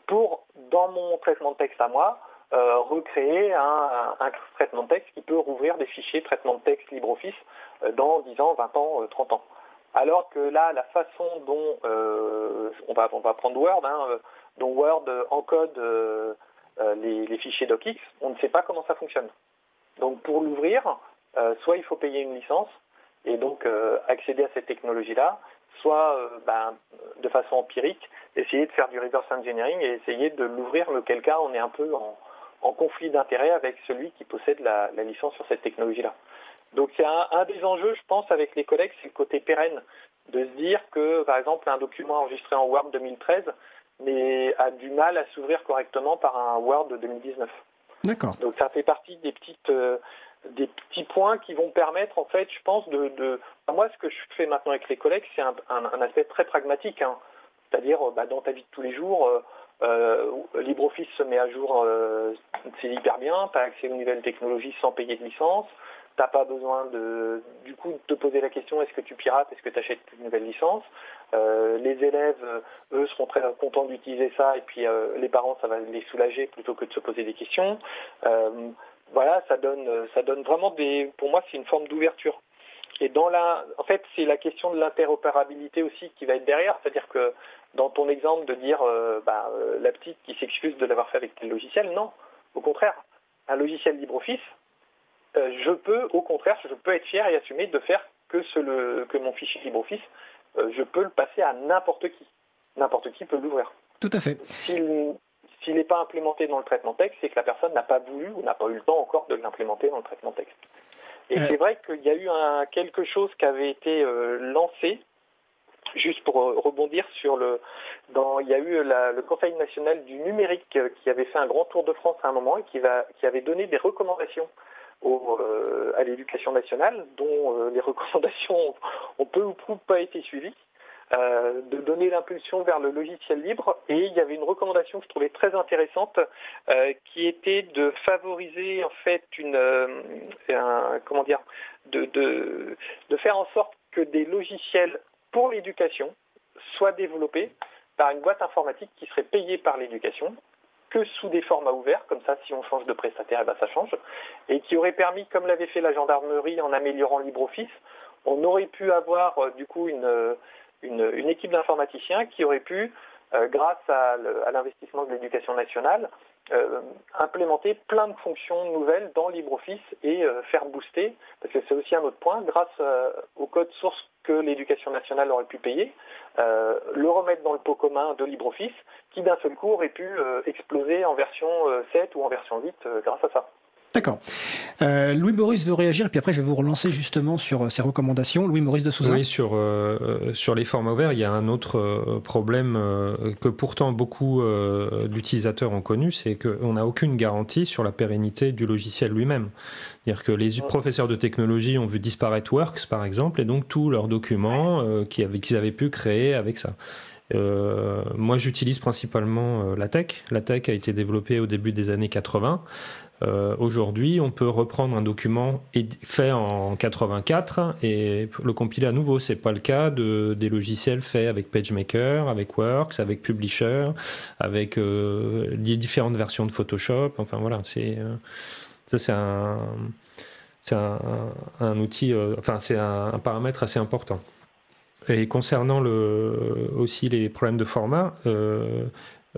pour, dans mon traitement de texte à moi, euh, recréer un, traitement de texte qui peut rouvrir des fichiers traitement de texte LibreOffice euh, dans 10 ans, 20 ans, 30 ans. Alors que là, la façon dont on, va, prendre Word, hein, dont Word encode les, fichiers docx, on ne sait pas comment ça fonctionne. Donc pour l'ouvrir, euh, soit il faut payer une licence et donc euh, accéder à cette technologie-là, soit euh, ben, de façon empirique, essayer de faire du reverse engineering et essayer de l'ouvrir, lequel cas on est un peu en, conflit d'intérêt avec celui qui possède la, licence sur cette technologie-là. Donc c'est un, des enjeux, je pense, avec les collègues, c'est le côté pérenne, de se dire que, par exemple, un document enregistré en Word 2013 mais a du mal à s'ouvrir correctement par un Word 2019. D'accord. Donc ça fait partie des petites euh, des petits points qui vont permettre en fait, je pense, de, moi ce que je fais maintenant avec les collègues, c'est un, aspect très pragmatique. Hein. C'est-à-dire bah, dans ta vie de tous les jours, euh, euh, LibreOffice se met à jour, c'est hyper bien, tu as accès aux nouvelles technologies sans payer de licence, n'as pas besoin de, du coup, de te poser la question est-ce que tu pirates, est-ce que tu achètes une nouvelle licence euh, Les élèves, eux, seront très contents d'utiliser ça et puis euh, les parents, ça va les soulager plutôt que de se poser des questions. Euh, voilà, ça donne, ça donne vraiment des, pour moi, c'est une forme d'ouverture. Et dans la, en fait, c'est la question de l'interopérabilité aussi qui va être derrière, c'est-à-dire que dans ton exemple de dire bah, la petite qui s'excuse de l'avoir fait avec tel logiciel, non, au contraire, un logiciel LibreOffice, euh, je peux, au contraire, je peux être fier et assumer de faire que, que mon fichier LibreOffice, euh, je peux le passer à n'importe qui. N'importe qui peut l'ouvrir. Tout à fait. S'il n'est pas implémenté dans le traitement texte, c'est que la personne n'a pas voulu ou n'a pas eu le temps encore de l'implémenter dans le traitement texte. Et euh. c'est vrai qu'il y a eu quelque chose qui avait été lancé, juste pour rebondir sur le... Dans, il y a eu le Conseil national du numérique qui avait fait un grand tour de France à un moment et qui, va, qui avait donné des recommandations euh, à l'éducation nationale, dont euh, les recommandations ont peu ou prou pas été suivies. Euh, de donner l'impulsion vers le logiciel libre. Et il y avait une recommandation que je trouvais très intéressante qui était de favoriser en fait une comment dire de, faire en sorte que des logiciels pour l'éducation soient développés par une boîte informatique qui serait payée par l'éducation que sous des formats ouverts, comme ça, si on change de prestataire, eh ben, ça change, et qui aurait permis, comme l'avait fait la gendarmerie en améliorant LibreOffice, on aurait pu avoir euh, du coup une, une, équipe d'informaticiens qui aurait pu, euh, grâce à l'investissement de l'éducation nationale, euh, implémenter plein de fonctions nouvelles dans LibreOffice et faire booster, parce que c'est aussi un autre point, grâce au code source que l'éducation nationale aurait pu payer, le remettre dans le pot commun de LibreOffice qui d'un seul coup aurait pu euh, exploser en version 7 euh, ou en version 8 euh, grâce à ça. D'accord. Louis Maurice veut réagir, puis après je vais vous relancer justement sur ses recommandations. Louis Maurice de Souza. Oui, sur, sur les formats ouverts, il y a un autre problème que pourtant beaucoup d'utilisateurs ont connu, c'est qu'on n'a aucune garantie sur la pérennité du logiciel lui-même. C'est-à-dire que les professeurs de technologie ont vu disparaître Works, par exemple, et donc tous leurs documents qu'ils avaient pu créer avec ça. Euh, moi, j'utilise principalement euh, la tech. La tech a été développée au début des années 80. Euh, aujourd'hui, on peut reprendre un document fait en 84 et le compiler à nouveau. C'est pas le cas de, des logiciels faits avec PageMaker, avec Works, avec Publisher, avec les différentes versions de Photoshop. Enfin voilà, c'est ça, c'est un, outil, enfin c'est un paramètre assez important. Et concernant aussi les problèmes de format,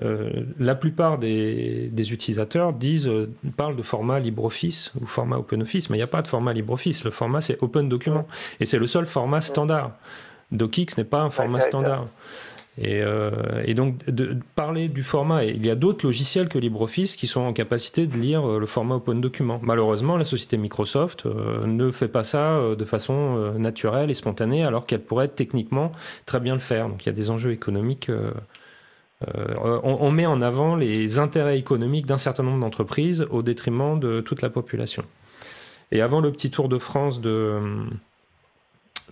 euh, euh, la plupart des, utilisateurs disent, euh, parlent de format LibreOffice ou format OpenOffice, mais il n'y a pas de format LibreOffice. Le format, c'est Open Document. Et c'est le seul format standard. DocX n'est pas un format standard. Euh, et, donc, de, parler du format, il y a d'autres logiciels que LibreOffice qui sont en capacité de lire euh, le format Open Document. Malheureusement, la société Microsoft euh, ne fait pas ça de façon naturelle et spontanée, alors qu'elle pourrait techniquement très bien le faire. Donc, il y a des enjeux économiques. On, on, met en avant les intérêts économiques d'un certain nombre d'entreprises au détriment de toute la population. Et avant le petit tour de France de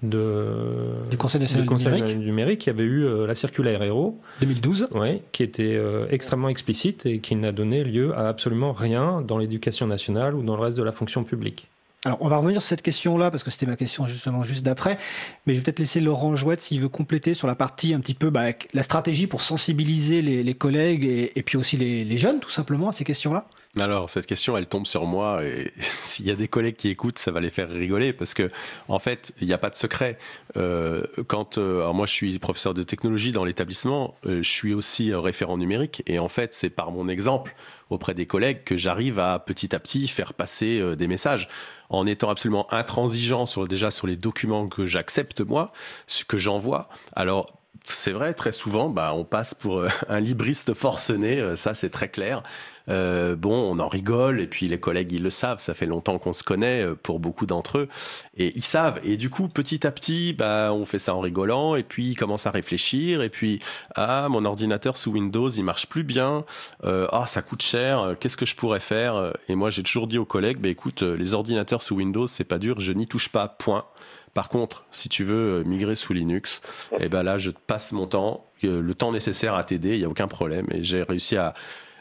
de, du Conseil national du, numérique. Il y avait eu euh, la circulaire Hero 2012, ouais, qui était euh, extrêmement explicite et qui n'a donné lieu à absolument rien dans l'éducation nationale ou dans le reste de la fonction publique. Alors, on va revenir sur cette question-là, parce que c'était ma question justement juste d'après, mais je vais peut-être laisser Laurent Jouette s'il veut compléter sur la partie un petit peu bah, la stratégie pour sensibiliser les, collègues et, puis aussi les, jeunes, tout simplement, à ces questions-là. Alors, cette question, elle tombe sur moi, et s'il y a des collègues qui écoutent, ça va les faire rigoler, parce que, en fait, il n'y a pas de secret. Euh, quand, euh, alors moi, je suis professeur de technologie dans l'établissement, euh, je suis aussi référent numérique, et en fait, c'est par mon exemple auprès des collègues que j'arrive à petit à petit faire passer des messages en étant absolument intransigeant sur, déjà sur les documents que j'accepte moi, ce que j'envoie. Alors, c'est vrai, très souvent, bah, on passe pour euh, un libriste forcené, euh, ça c'est très clair. Euh, bon, on en rigole, et puis les collègues, ils le savent, ça fait longtemps qu'on se connaît euh, pour beaucoup d'entre eux, et ils savent. Et du coup, petit à petit, bah, on fait ça en rigolant, et puis ils commencent à réfléchir, et puis, ah, mon ordinateur sous Windows, il marche plus bien, euh, ah, ça coûte cher, qu'est-ce que je pourrais faire Et moi, j'ai toujours dit aux collègues, bah, écoute, les ordinateurs sous Windows, c'est pas dur, je n'y touche pas, point. Par contre, si tu veux migrer sous Linux, eh ben là, je passe mon temps, le temps nécessaire à t'aider, il n'y a aucun problème. Et j'ai réussi à,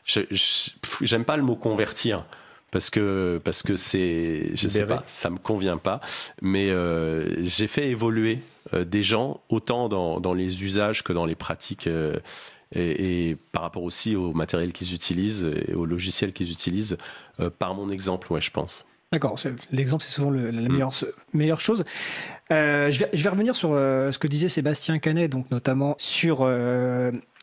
j'aime pas le mot convertir parce que parce que c'est je sais pas ça me convient pas mais euh, j'ai fait évoluer euh, des gens autant dans, dans, les usages que dans les pratiques euh, et, par rapport aussi au matériel qu'ils utilisent et au logiciel qu'ils utilisent par mon exemple ouais je pense D'accord, l'exemple c'est souvent la mm. meilleure, meilleure chose. je, vais, je, vais, revenir sur ce que disait Sébastien Canet, donc notamment sur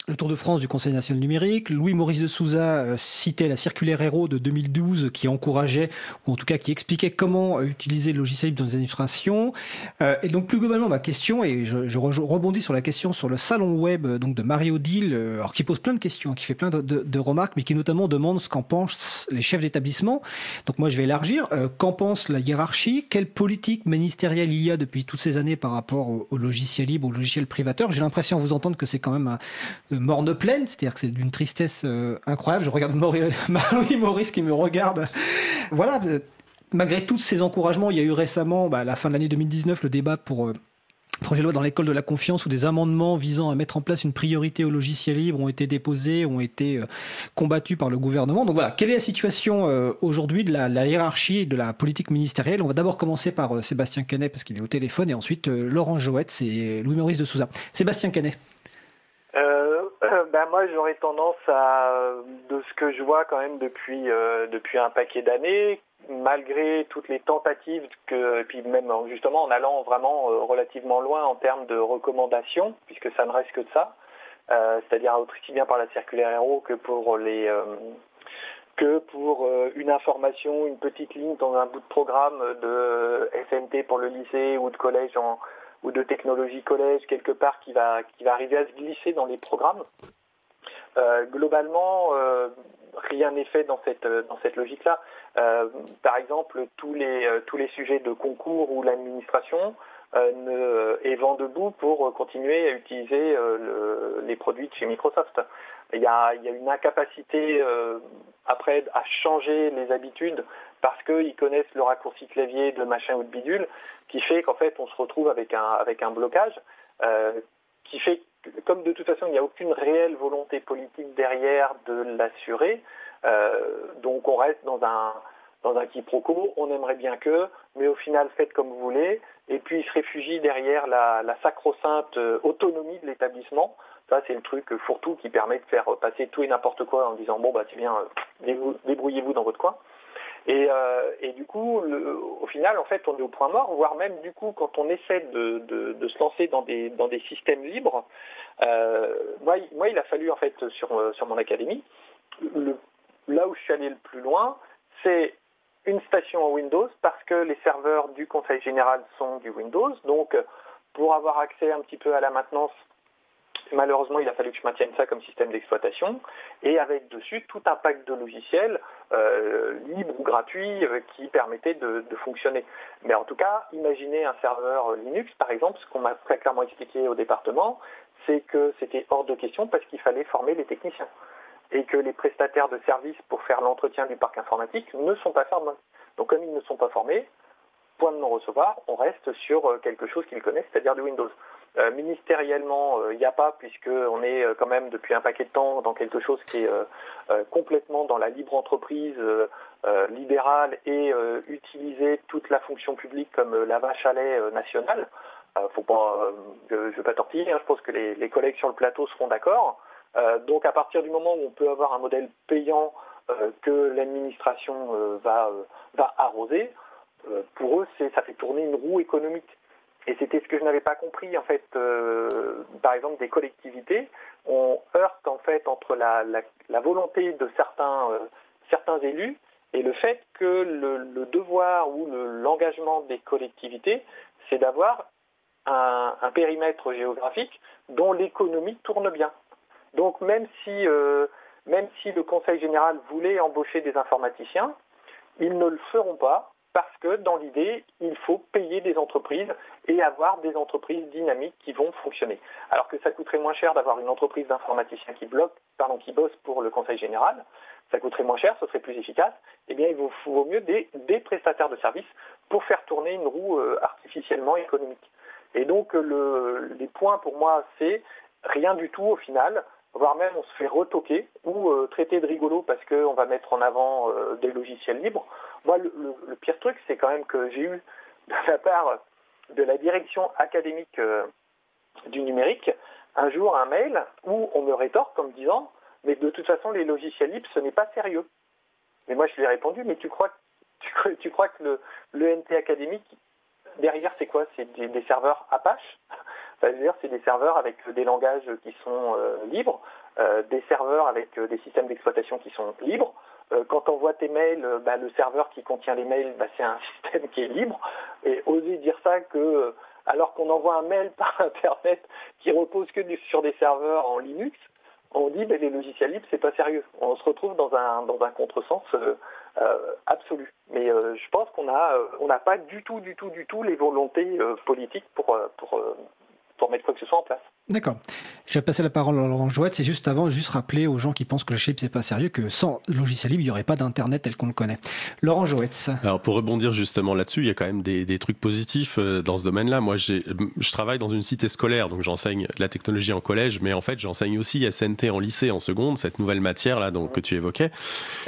le Tour de France du Conseil national numérique. Louis-Maurice de Souza euh, citait la circulaire Héros de 2012 qui encourageait, ou en tout cas qui expliquait comment euh, utiliser le logiciel libre dans les administrations. Euh, et donc plus globalement, ma question, et je, rebondis sur la question sur le salon web donc de Mario Deal, alors qui pose plein de questions, hein, qui fait plein de, remarques, mais qui notamment demande ce qu'en pensent les chefs d'établissement. Donc moi je vais élargir. qu'en pense la hiérarchie? Quelle politique ministérielle il y a depuis toutes ces années par rapport au, logiciel libre, au logiciel privateur? J'ai l'impression à vous entendre que c'est quand même un morne pleine, c'est-à-dire que c'est d'une tristesse euh, incroyable. Je regarde Marie Maurice qui me regarde. Voilà, euh, malgré tous ces encouragements, il y a eu récemment, bah, à la fin de l'année 2019, le débat pour euh, projet de loi dans l'école de la confiance où des amendements visant à mettre en place une priorité au logiciel libre ont été déposés, ont été combattus par le gouvernement. Donc voilà, quelle est la situation aujourd'hui de la, hiérarchie et de la politique ministérielle? On va d'abord commencer par Sébastien Canet parce qu'il est au téléphone et ensuite Laurent Joët et Louis-Maurice de Souza. Sébastien Canet. Ben moi j'aurais tendance à, de ce que je vois quand même depuis, euh, depuis un paquet d'années, malgré toutes les tentatives que, et puis même justement en allant vraiment euh, relativement loin en termes de recommandations, puisque ça ne reste que de ça, euh, c'est-à-dire aussi bien par la circulaire Héros que pour les que pour une information, une petite ligne dans un bout de programme de SNT pour le lycée ou de collège en, ou de technologie collège quelque part qui va, qui va arriver à se glisser dans les programmes. Euh, globalement, euh, rien n'est fait dans cette, dans cette logique-là. Euh, par exemple, tous les, tous les sujets de concours ou l'administration est vent debout pour continuer à utiliser les produits de chez Microsoft. Il y a une incapacité après à changer les habitudes parce qu'ils connaissent le raccourci clavier de machin ou de bidule, qui fait qu'en fait on se retrouve avec un, blocage, euh, qui fait que, comme de toute façon il n'y a aucune réelle volonté politique derrière de l'assurer, euh, donc on reste dans un, dans quiproquo, on aimerait bien que, mais au final faites comme vous voulez, et puis il se réfugie derrière la, la sacro-sainte euh, autonomie de l'établissement. Ça, c'est le truc fourre-tout qui permet de faire passer tout et n'importe quoi en disant bon bah c'est bien, débrouillez-vous dans votre coin. Euh, et, du coup, au final, en fait, on est au point mort, voire même du coup, quand on essaie de, se lancer dans des, systèmes libres, euh, moi, il a fallu en fait sur, sur mon académie, là où je suis allé le plus loin, c'est une station Windows parce que les serveurs du Conseil général sont du Windows. Donc, pour avoir accès un petit peu à la maintenance Malheureusement, il a fallu que je maintienne ça comme système d'exploitation et avec dessus tout un pack de logiciels euh, libres ou gratuits euh, qui permettaient de, fonctionner. Mais en tout cas, imaginez un serveur Linux, par exemple, ce qu'on m'a très clairement expliqué au département, c'est que c'était hors de question parce qu'il fallait former les techniciens et que les prestataires de services pour faire l'entretien du parc informatique ne sont pas formés. Donc comme ils ne sont pas formés, point de non-recevoir, on reste sur euh, quelque chose qu'ils connaissent, c'est-à-dire du Windows. Euh, ministériellement, il n'y a pas, puisqu'on est quand même depuis un paquet de temps dans quelque chose qui est complètement dans la libre entreprise libérale et utiliser toute la fonction publique comme la vache à lait nationale. faut je ne vais pas tortiller, hein, je pense que les, collègues sur le plateau seront d'accord. donc à partir du moment où on peut avoir un modèle payant que l'administration va arroser, pour eux, ça fait tourner une roue économique. Et c'était ce que je n'avais pas compris, en fait, euh, par exemple, des collectivités. On heurte, en fait, entre la, volonté de certains, euh, certains élus et le fait que le, devoir ou l'engagement des collectivités, c'est d'avoir un, périmètre géographique dont l'économie tourne bien. Donc, même si, euh, même si le Conseil général voulait embaucher des informaticiens, ils ne le feront pas parce que dans l'idée, il faut payer des entreprises et avoir des entreprises dynamiques qui vont fonctionner. Alors que ça coûterait moins cher d'avoir une entreprise d'informaticiens qui bloque, pardon, qui bosse pour le Conseil général, ça coûterait moins cher, ce serait plus efficace, eh bien il vaut, mieux des, prestataires de services pour faire tourner une roue euh, artificiellement économique. Et donc les points pour moi, c'est rien du tout au final, voire même on se fait retoquer ou euh, traiter de rigolo parce qu'on va mettre en avant euh, des logiciels libres. Moi, le, pire truc, c'est quand même que j'ai eu de la part de la direction académique euh, du numérique un jour un mail où on me rétorque comme disant mais de toute façon les logiciels libres ce n'est pas sérieux. Mais moi je lui ai répondu mais tu crois tu, crois que le NT académique derrière c'est quoi? C'est des, serveurs Apache? C'est des serveurs avec des langages qui sont euh, libres, euh, des serveurs avec des systèmes d'exploitation qui sont libres, euh, quand on voit tes mails, euh, bah, le serveur qui contient les mails, bah, c'est un système qui est libre. Et oser dire ça que, euh, alors qu'on envoie un mail par Internet qui repose que sur des serveurs en Linux, on dit bah, les logiciels libres, c'est pas sérieux. On se retrouve dans un, contresens absolu. Mais je pense qu'on n'a pas du tout, du tout, du tout les volontés politiques pour, pour mettre quoi que ce soit en place. D'accord. Je vais passer la parole à Laurent Jouette. C'est juste avant, juste rappeler aux gens qui pensent que le chip c'est pas sérieux que sans logiciel libre, il n'y aurait pas d'internet tel qu'on le connaît. Laurent Jouette. Alors pour rebondir justement là-dessus, il y a quand même des, trucs positifs euh, dans ce domaine-là. Moi, je travaille dans une cité scolaire, donc j'enseigne la technologie en collège, mais en fait, j'enseigne aussi SNT en lycée en seconde, cette nouvelle matière là donc que tu évoquais.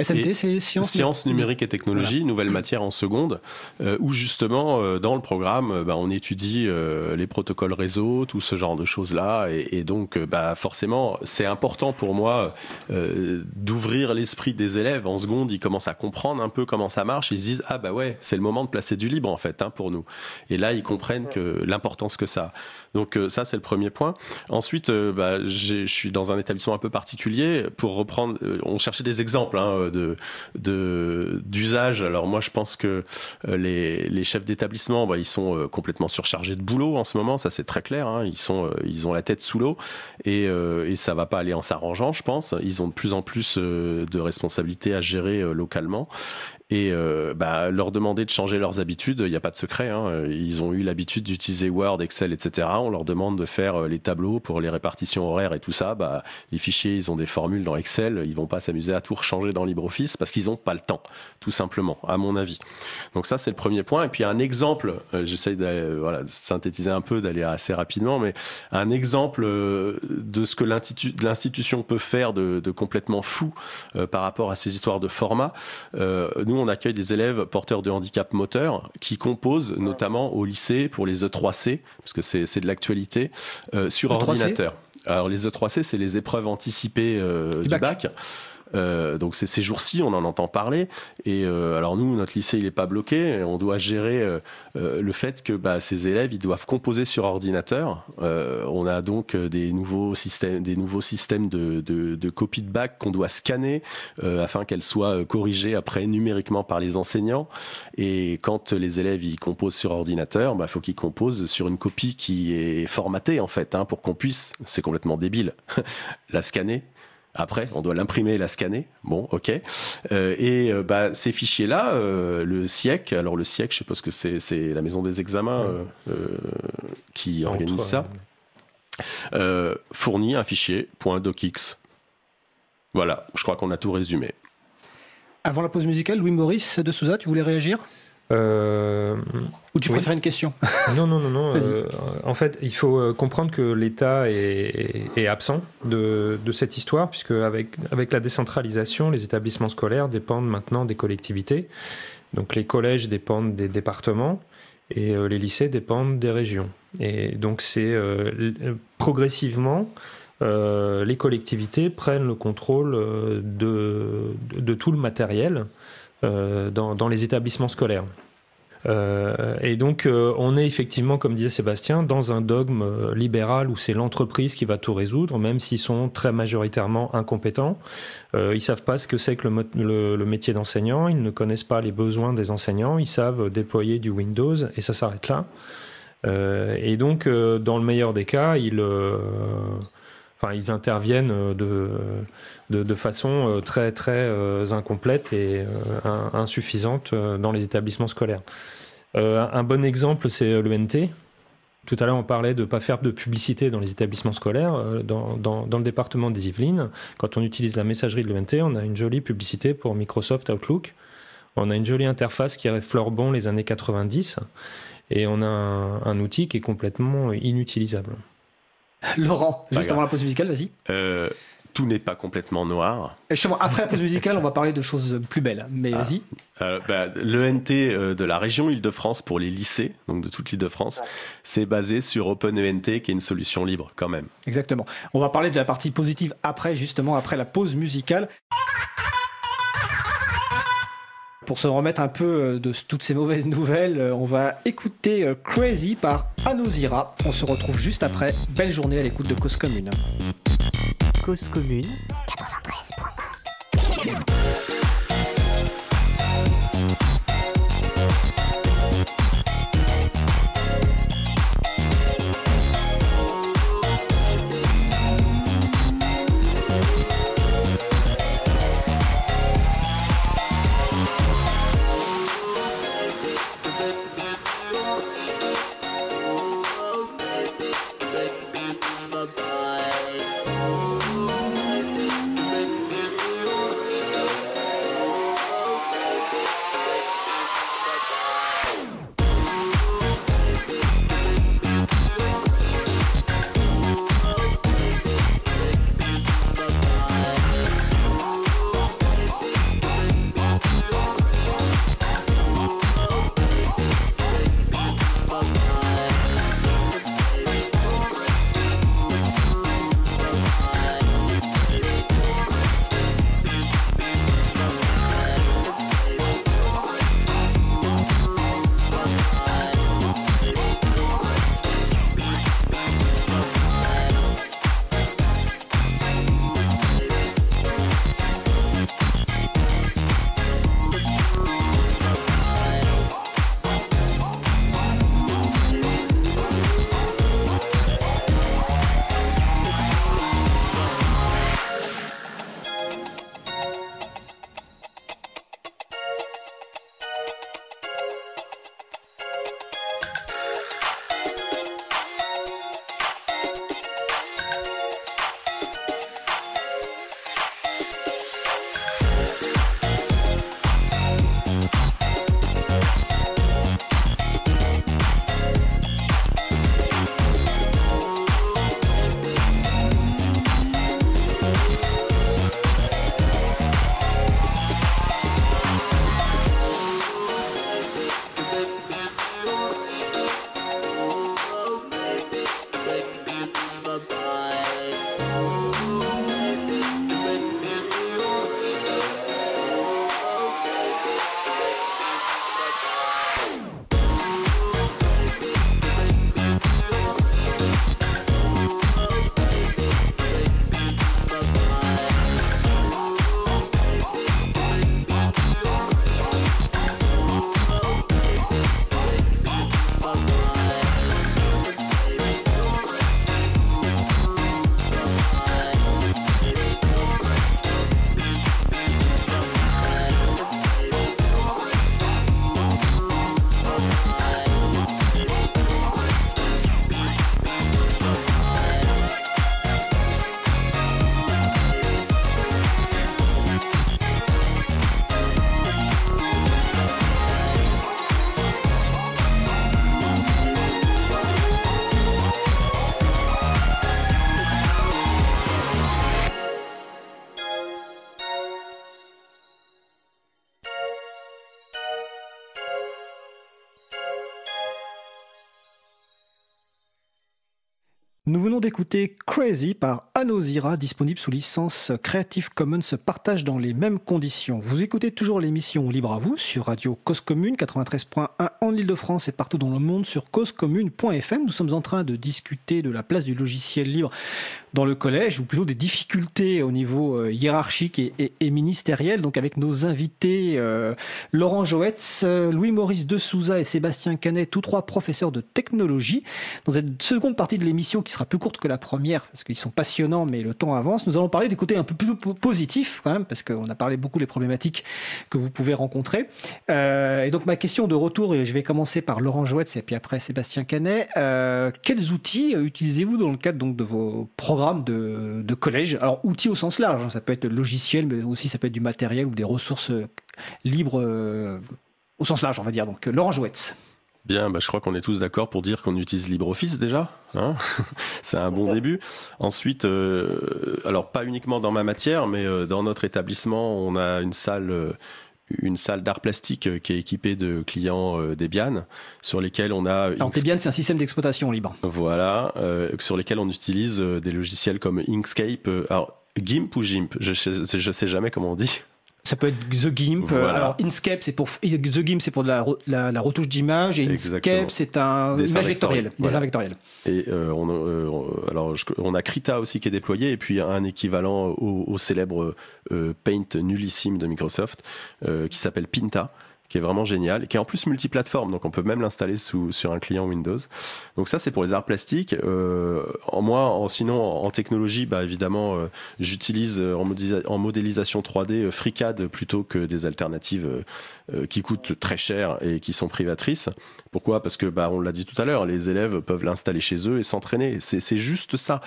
SNT, c'est sciences, sciences numériques et technologies, nouvelle matière en seconde, euh, où justement euh, dans le programme, bah, on étudie les protocoles réseau, tout ce genre de choses et, donc, euh, bah, forcément, c'est important pour moi euh, d'ouvrir l'esprit des élèves. En seconde, ils commencent à comprendre un peu comment ça marche. Ils se disent ah bah ouais, c'est le moment de placer du libre en fait hein, pour nous. Et là, ils comprennent que l'importance que ça. a. Donc euh, ça, c'est le premier point. Ensuite, bah, je suis dans un établissement un peu particulier. Pour reprendre, on cherchait des exemples hein, de d'usage. Alors moi, je pense que les, les chefs d'établissement, bah, ils sont complètement surchargés de boulot en ce moment. Ça, c'est très clair. Hein. Ils sont, ils ont la tête sous l'eau et, euh, et ça va pas aller en s'arrangeant, je pense. Ils ont de plus en plus euh, de responsabilités à gérer euh, localement et euh, bah, leur demander de changer leurs habitudes, il n'y a pas de secret. Hein. Ils ont eu l'habitude d'utiliser Word, Excel, etc. On leur demande de faire euh, les tableaux pour les répartitions horaires et tout ça. Bah, les fichiers, ils ont des formules dans Excel. Ils vont pas s'amuser à tout rechanger dans LibreOffice parce qu'ils n'ont pas le temps, tout simplement, à mon avis. Donc ça, c'est le premier point. Et puis un exemple, euh, j'essaye de, synthétiser un peu, d'aller assez rapidement, mais un exemple de ce que l'institution peut faire de, complètement fou par rapport à ces histoires de format. On accueille des élèves porteurs de handicap moteur qui composent notamment au lycée pour les E3C, parce que c'est de l'actualité, euh, sur e ordinateur. Alors les E3C, c'est les épreuves anticipées euh, du, bac. Euh, donc ces jours-ci, on en entend parler. Et euh, alors nous, notre lycée, il n'est pas bloqué. On doit gérer euh, le fait que bah, ces élèves, ils doivent composer sur ordinateur. on a donc des nouveaux systèmes, des nouveaux systèmes de, de, de bac qu'on doit scanner afin qu'elles soient corrigées après numériquement par les enseignants. Et quand les élèves ils composent sur ordinateur, il bah, faut qu'ils composent sur une copie qui est formatée en fait, hein, pour qu'on puisse, c'est complètement débile, la scanner après, on doit l'imprimer et la scanner. Bon, ok. Euh, et euh, bah, ces fichiers-là, euh, le SIEC, alors le SIEC, je sais pas ce que c'est, c'est la maison des examens qui organise ça, fournit un fichier .docx. Voilà, je crois qu'on a tout résumé. Avant la pause musicale, Louis Maurice de Souza, tu voulais réagir? Euh, Ou tu préfères une question Non, non, non, non. Euh, en fait, il faut euh, comprendre que l'État est, absent de, cette histoire, puisque avec, avec la décentralisation, les établissements scolaires dépendent maintenant des collectivités. Donc les collèges dépendent des départements et les lycées dépendent des régions. Et donc c'est progressivement les collectivités prennent le contrôle de, de, tout le matériel euh, dans, les établissements scolaires. Euh, et donc, euh, on est effectivement, comme disait Sébastien, dans un dogme libéral où c'est l'entreprise qui va tout résoudre, même s'ils sont très majoritairement incompétents. ils savent pas ce que c'est que le, métier d'enseignant, ils ne connaissent pas les besoins des enseignants, ils savent déployer du Windows et ça s'arrête là. et donc, dans le meilleur des cas, ils enfin, ils interviennent euh, de, de, façon euh, très très euh, incomplète et insuffisante dans les établissements scolaires. un bon exemple, c'est l'ENT. Tout à l'heure, on parlait de ne pas faire de publicité dans les établissements scolaires. Dans, dans, le département des Yvelines, quand on utilise la messagerie de l'ENT, on a une jolie publicité pour Microsoft Outlook. On a une jolie interface qui reflète bon les années 90 et on a un outil qui est complètement inutilisable. Laurent, juste avant la pause musicale, vas-y. Euh, tout n'est pas complètement noir. après la pause musicale, on va parler de choses plus belles, mais ah. vas-y. Euh, bah, L'ENT euh, de la région Île-de-France pour les lycées, donc de toute l'Île-de-France, c'est basé sur OpenENT, qui est une solution libre quand même. Exactement. On va parler de la partie positive après, justement, après la pause musicale. Pour se remettre un peu euh, de toutes ces mauvaises nouvelles, on va écouter Crazy par Anozira. On se retrouve juste après. Belle journée à l'écoute de Cause Commune. Cause Commune. 93.1 d'écouter Crazy par Anosira, disponible sous licence Creative Commons partage dans les mêmes conditions. Vous écoutez toujours l'émission Libre à vous sur Radio Cause Commune 93.1 en Ile-de-France et partout dans le monde sur causecommune.fm. Nous sommes en train de discuter de la place du logiciel libre dans le collège, ou plutôt des difficultés au niveau euh, hiérarchique et, ministériel. Donc avec nos invités euh, Laurent Joetz, euh, Louis-Maurice de Souza et Sébastien Canet, tous trois professeurs de technologie. Dans cette seconde partie de l'émission qui sera plus courte que la première, parce qu'ils sont passionnants, mais le temps avance. Nous allons parler des côtés un peu plus positifs, quand même, parce qu'on a parlé beaucoup des problématiques que vous pouvez rencontrer. Euh, et donc, ma question de retour, et je vais commencer par Laurent Jouetz et puis après Sébastien Canet. Euh, quels outils utilisez-vous dans le cadre donc, de vos programmes de, collège? Alors, outils au sens large, hein, ça peut être logiciel, mais aussi ça peut être du matériel ou des ressources libres euh, au sens large, on va dire. Donc, Laurent Jouetz. Bien, bah, je crois qu'on est tous d'accord pour dire qu'on utilise LibreOffice déjà. Hein c'est un bon début. Ensuite, euh, alors pas uniquement dans ma matière, mais euh, dans notre établissement, on a une salle. Euh, une salle d'art plastique qui est équipée de clients Debian, sur lesquels on a... Alors Debian, c'est un système d'exploitation libre. Voilà, sur lesquels on utilise des logiciels comme Inkscape, alors GIMP ou GIMP, je ne sais jamais comment on dit. Ça peut être The Gimp. Euh, alors Inkscape, c'est pour The Gimp, c'est pour de la, la, retouche d'image et Inkscape, c'est un image vectorielle, dessin vectoriel. Et euh, on, euh, alors on a Krita aussi qui est déployé et puis un équivalent au, au célèbre Paint nullissime de Microsoft qui s'appelle Pinta qui est vraiment génial qui est en plus multiplateforme, donc on peut même l'installer sur un client Windows. Donc ça c'est pour les arts plastiques. Euh, en moi, sinon en, technologie, bah, évidemment, euh, j'utilise euh, en, en, modélisation 3D FreeCAD plutôt que des alternatives qui coûtent très cher et qui sont privatrices. Pourquoi? Parce que bah, on l'a dit tout à l'heure, les élèves peuvent l'installer chez eux et s'entraîner. C'est juste ça.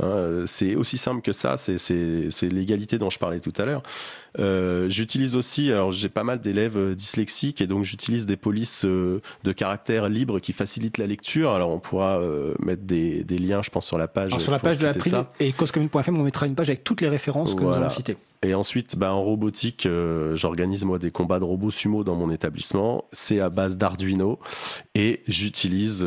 Hein. c'est aussi simple que ça. C'est l'égalité dont je parlais tout à l'heure. J'utilise aussi, alors j'ai pas mal d'élèves dyslexiques et donc j'utilise des polices euh, de caractère libre qui facilitent la lecture. Alors on pourra euh, mettre des, liens, je pense, sur la page. sur la page de la et causecommune.fm, on mettra une page avec toutes les références que nous avons citées. Et ensuite, bah, en robotique, euh, j'organise moi des combats de robots sumo dans mon établissement. C'est à base d'Arduino et j'utilise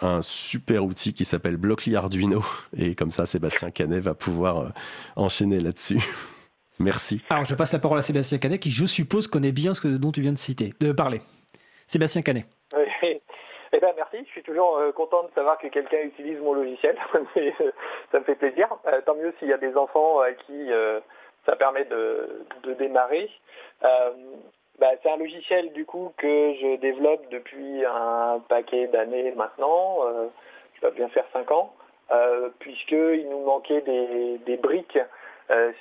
un super outil qui s'appelle Blockly Arduino. Et comme ça, Sébastien Canet va pouvoir enchaîner là-dessus. Merci. Alors, je passe la parole à Sébastien Canet, qui, je suppose, connaît bien ce que, dont tu viens de citer, de parler. Sébastien Canet. Oui. Eh ben, merci, je suis toujours euh, content de savoir que quelqu'un utilise mon logiciel. ça me fait plaisir. Euh, tant mieux s'il y a des enfants à qui euh, ça permet de, démarrer. Bah, c'est un logiciel du coup que je développe depuis un paquet d'années maintenant. je dois bien faire 5 ans, puisqu'il nous manquait des briques euh,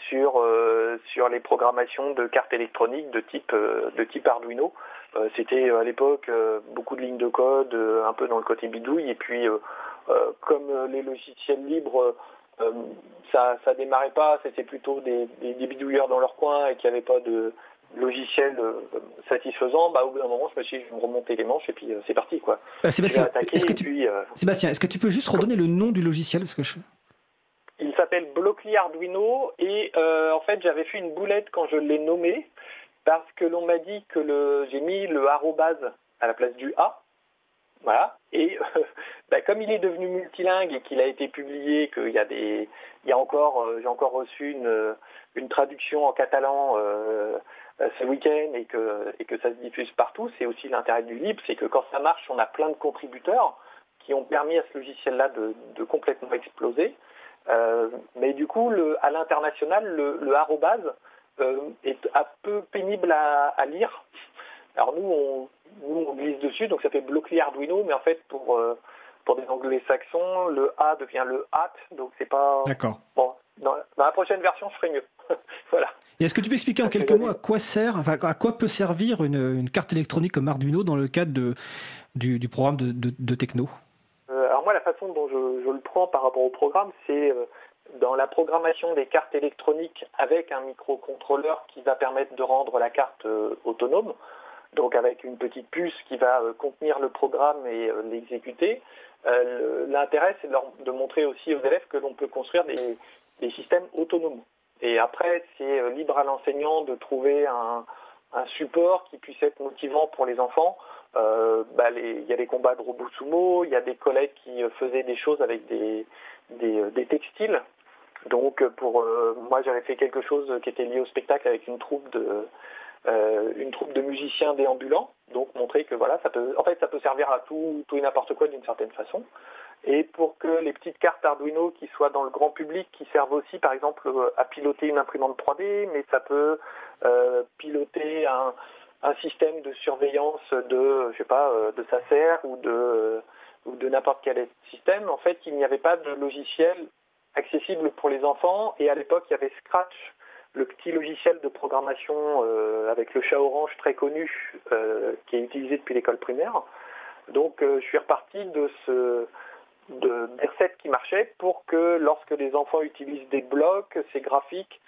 sur, euh, sur les programmations de cartes électroniques de type, euh, de type Arduino. C'était à l'époque beaucoup de lignes de code, un peu dans le côté bidouille, et puis comme les logiciels libres ça ça démarrait pas, c'était plutôt des, des, bidouilleurs dans leur coin et qu'il n'y avait pas de logiciel satisfaisant, bah, au bout d'un moment, je me suis dit, je vais me remonter les manches et puis c'est parti. quoi. Sébastien, est-ce que, tu... Sébastien, est-ce que tu peux juste redonner le nom du logiciel parce que je... Il s'appelle Blockly Arduino et euh, en fait j'avais fait une boulette quand je l'ai nommé parce que l'on m'a dit que le, j'ai mis le arrobase à la place du A. Voilà. Et bah, comme il est devenu multilingue et qu'il a été publié, qu'il y a des, il y a encore, euh, j'ai encore reçu une, une, traduction en catalan euh, ce week-end et que, et que ça se diffuse partout, c'est aussi l'intérêt du libre, c'est que quand ça marche, on a plein de contributeurs qui ont permis à ce logiciel-là de, de complètement exploser. Euh, mais du coup, à l'international, le, arrobase euh, est un peu pénible à, lire. Alors nous on, nous, glisse dessus, donc ça fait bloquer Arduino, mais en fait, pour, euh, pour des anglo-saxons, le A devient le hat, donc c'est pas... D'accord. Bon, dans, la prochaine version, je ferai mieux. voilà. Et est-ce que tu peux expliquer en quelques mots à quoi sert, à quoi peut servir une, carte électronique comme Arduino dans le cadre de, du, programme de Techno? Façon dont je, le prends par rapport au programme, c'est euh, dans la programmation des cartes électroniques avec un microcontrôleur qui va permettre de rendre la carte euh, autonome, donc avec une petite puce qui va euh, contenir le programme et l'exécuter. L'intérêt, c'est de, montrer aussi aux élèves que l'on peut construire des, systèmes autonomes. Et après, c'est libre à l'enseignant de trouver un support qui puisse être motivant pour les enfants. Euh, bah, il y a des combats de robots sumo, il y a des collègues qui euh, faisaient des choses avec des, des, textiles. Donc pour moi j'avais fait quelque chose qui était lié au spectacle avec une troupe de une troupe de musiciens déambulants. Donc montrer que voilà ça peut en fait ça peut servir à tout tout et n'importe quoi d'une certaine façon et pour que les petites cartes Arduino qui soient dans le grand public, qui servent aussi par exemple à piloter une imprimante 3D, mais ça peut euh, piloter un, système de surveillance de, je sais pas, euh, de Sacer ou de, ou de n'importe quel système. En fait, il n'y avait pas de logiciel accessible pour les enfants et à l'époque, il y avait Scratch, le petit logiciel de programmation euh, avec le chat orange très connu qui est utilisé depuis l'école primaire. Donc je suis reparti de ce, de, des qui marchaient pour que lorsque les enfants utilisent des blocs, c'est graphique,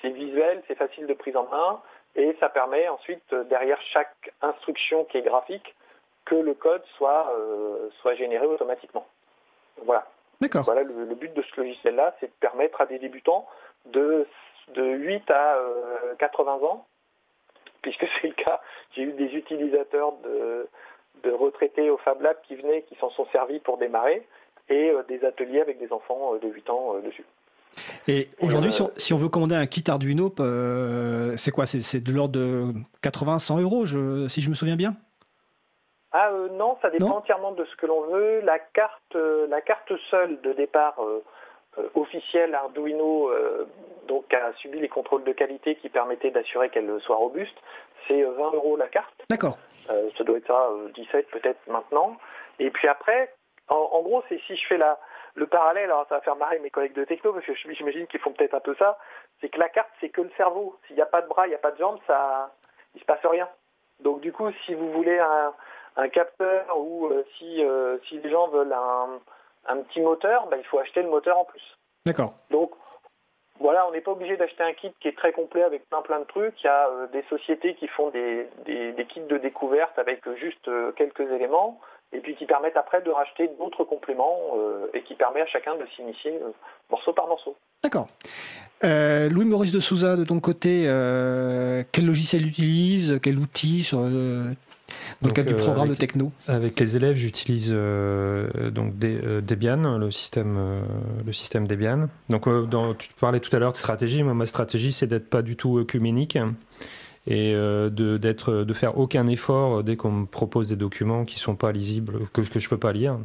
c'est visuel, c'est facile de prise en main, et ça permet ensuite, derrière chaque instruction qui est graphique, que le code soit, euh, soit généré automatiquement. Voilà. D'accord. Voilà le, but de ce logiciel-là, c'est de permettre à des débutants de, de 8 à 80 euh, ans, puisque c'est le cas, j'ai eu des utilisateurs de, de retraités au Fab Lab qui venaient, qui s'en sont servis pour démarrer, et euh, des ateliers avec des enfants euh, de 8 ans euh, dessus. Et aujourd'hui, si, on veut commander un kit Arduino, c'est quoi? C'est de l'ordre de 80-100 euros, si je me souviens bien? Ah non, ça dépend entièrement de ce que l'on veut. La carte, la carte seule de départ officielle Arduino, donc a subi les contrôles de qualité qui permettaient d'assurer qu'elle soit robuste, c'est 20 euros la carte. D'accord. ça doit être ça, 17 peut-être maintenant. Et puis après, en, gros, c'est si je fais la, le parallèle, alors ça va faire marrer mes collègues de techno, parce que j'imagine qu'ils font peut-être un peu ça, c'est que la carte, c'est que le cerveau. S'il n'y a pas de bras, il n'y a pas de jambes, ça, il se passe rien. Donc du coup, si vous voulez un, capteur ou euh, si, euh, si les gens veulent un, petit moteur, bah, il faut acheter le moteur en plus. D'accord. Donc voilà, on n'est pas obligé d'acheter un kit qui est très complet avec plein plein de trucs. Il y a euh, des sociétés qui font des, des, kits de découverte avec juste quelques éléments et puis qui permettent après de racheter d'autres compléments euh, et qui permet à chacun de s'initier euh, morceau par morceau. D'accord. Euh, Louis-Maurice de Souza, de ton côté, quel logiciel utilise Quel outil sur, dans le cadre du programme de techno? Avec les élèves, j'utilise donc Debian, le système, le système Debian. Donc, dans, tu parlais tout à l'heure de stratégie. Moi, ma stratégie, c'est d'être pas du tout œcuménique et euh, de, d'être, de faire aucun effort dès qu'on me propose des documents qui sont pas lisibles, que, que je peux pas lire.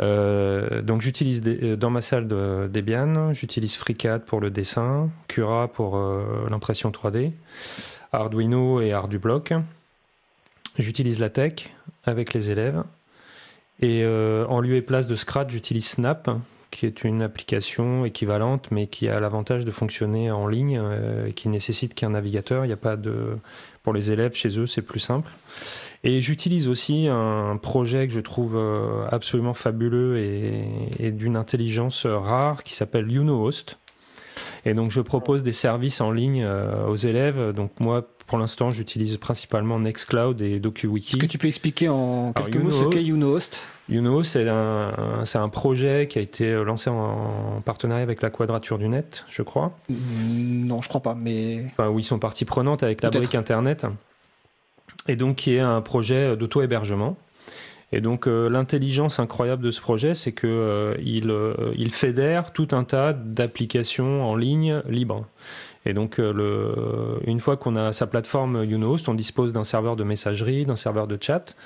Euh, donc j'utilise des, dans ma salle de Debian, j'utilise FreeCAD pour le dessin, Cura pour euh, l'impression 3D, Arduino et Ardublok. J'utilise la tech avec les élèves. Et en lieu et place de Scratch, j'utilise Snap, qui est une application équivalente, mais qui a l'avantage de fonctionner en ligne, euh, qui nécessite qu'un navigateur. Il n'y a pas de pour les élèves chez eux, c'est plus simple. Et j'utilise aussi un projet que je trouve euh, absolument fabuleux et, d'une intelligence rare qui s'appelle UnoHost. Et donc je propose des services en ligne euh, aux élèves. Donc moi, pour l'instant, j'utilise principalement Nextcloud et DocuWiki. Est-ce que tu peux expliquer en quelques mots ce qu'est UnoHost Uno, c'est un, un, projet qui a été lancé en, partenariat avec la Quadrature du Net, je crois. Non, je crois pas, mais. Enfin, où ils sont partie prenante avec la brique Internet. Et donc, qui est un projet d'auto-hébergement. Et donc, euh, l'intelligence incroyable de ce projet, c'est qu'il euh, euh, il fédère tout un tas d'applications en ligne libres. Et donc, le, une fois qu'on a sa plateforme Unost, on dispose d'un serveur de messagerie, d'un serveur de chat.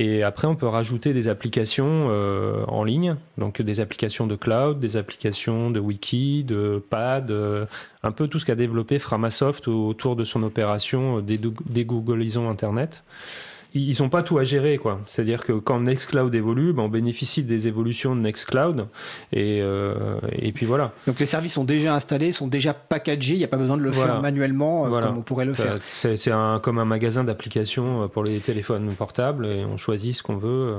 Et après, on peut rajouter des applications euh, en ligne, donc des applications de cloud, des applications de wiki, de pad, euh, un peu tout ce qu'a développé Framasoft autour de son opération euh, des Internet ils n'ont pas tout à gérer, quoi. C'est-à-dire que quand Nextcloud évolue, ben on bénéficie des évolutions de Nextcloud, et, euh, et puis voilà. Donc les services sont déjà installés, sont déjà packagés, il n'y a pas besoin de le faire manuellement euh, comme on pourrait le faire. C'est un, comme un magasin d'applications euh, pour les téléphones portables, et on choisit ce qu'on veut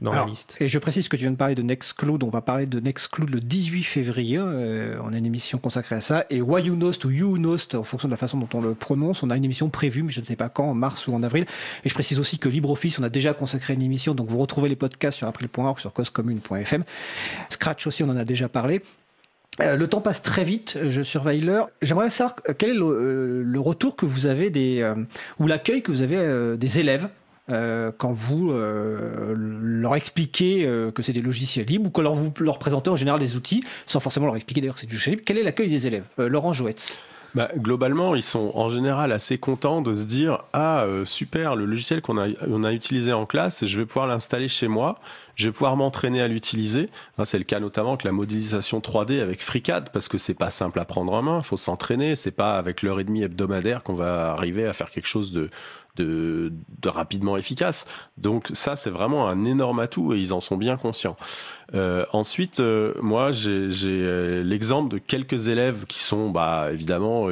dans la liste. Et je précise que tu viens de parler de Nextcloud, on va parler de Nextcloud le 18 février, on a une émission consacrée à ça, et Wayunost ou Younost, en fonction de la façon dont on le prononce, on a une émission prévue, mais je ne sais pas quand, en mars ou en avril, et je précise aussi que LibreOffice, on a déjà consacré une émission, donc vous retrouvez les podcasts sur april.org, sur causecommune.fm. Scratch aussi, on en a déjà parlé. le temps passe très vite, je surveille l'heure. J'aimerais savoir quel est le, retour que vous avez des, ou l'accueil que vous avez des élèves quand vous leur expliquez que c'est des logiciels libres ou leur, vous leur présentez en général des outils, sans forcément leur expliquer d'ailleurs que c'est du logiciel libre. Quel est l'accueil des élèves? Laurent Jouetz bah, globalement, ils sont en général assez contents de se dire Ah, euh, super, le logiciel qu'on a, utilisé en classe, je vais pouvoir l'installer chez moi, je vais pouvoir m'entraîner à l'utiliser. Hein, c'est le cas notamment avec la modélisation 3D avec FreeCAD, parce que c'est pas simple à prendre en main, faut s'entraîner, c'est pas avec l'heure et demie hebdomadaire qu'on va arriver à faire quelque chose de, de, rapidement efficace. Donc ça, c'est vraiment un énorme atout et ils en sont bien conscients. Euh, ensuite, euh, moi, j'ai euh, l'exemple de quelques élèves qui sont, bah, évidemment,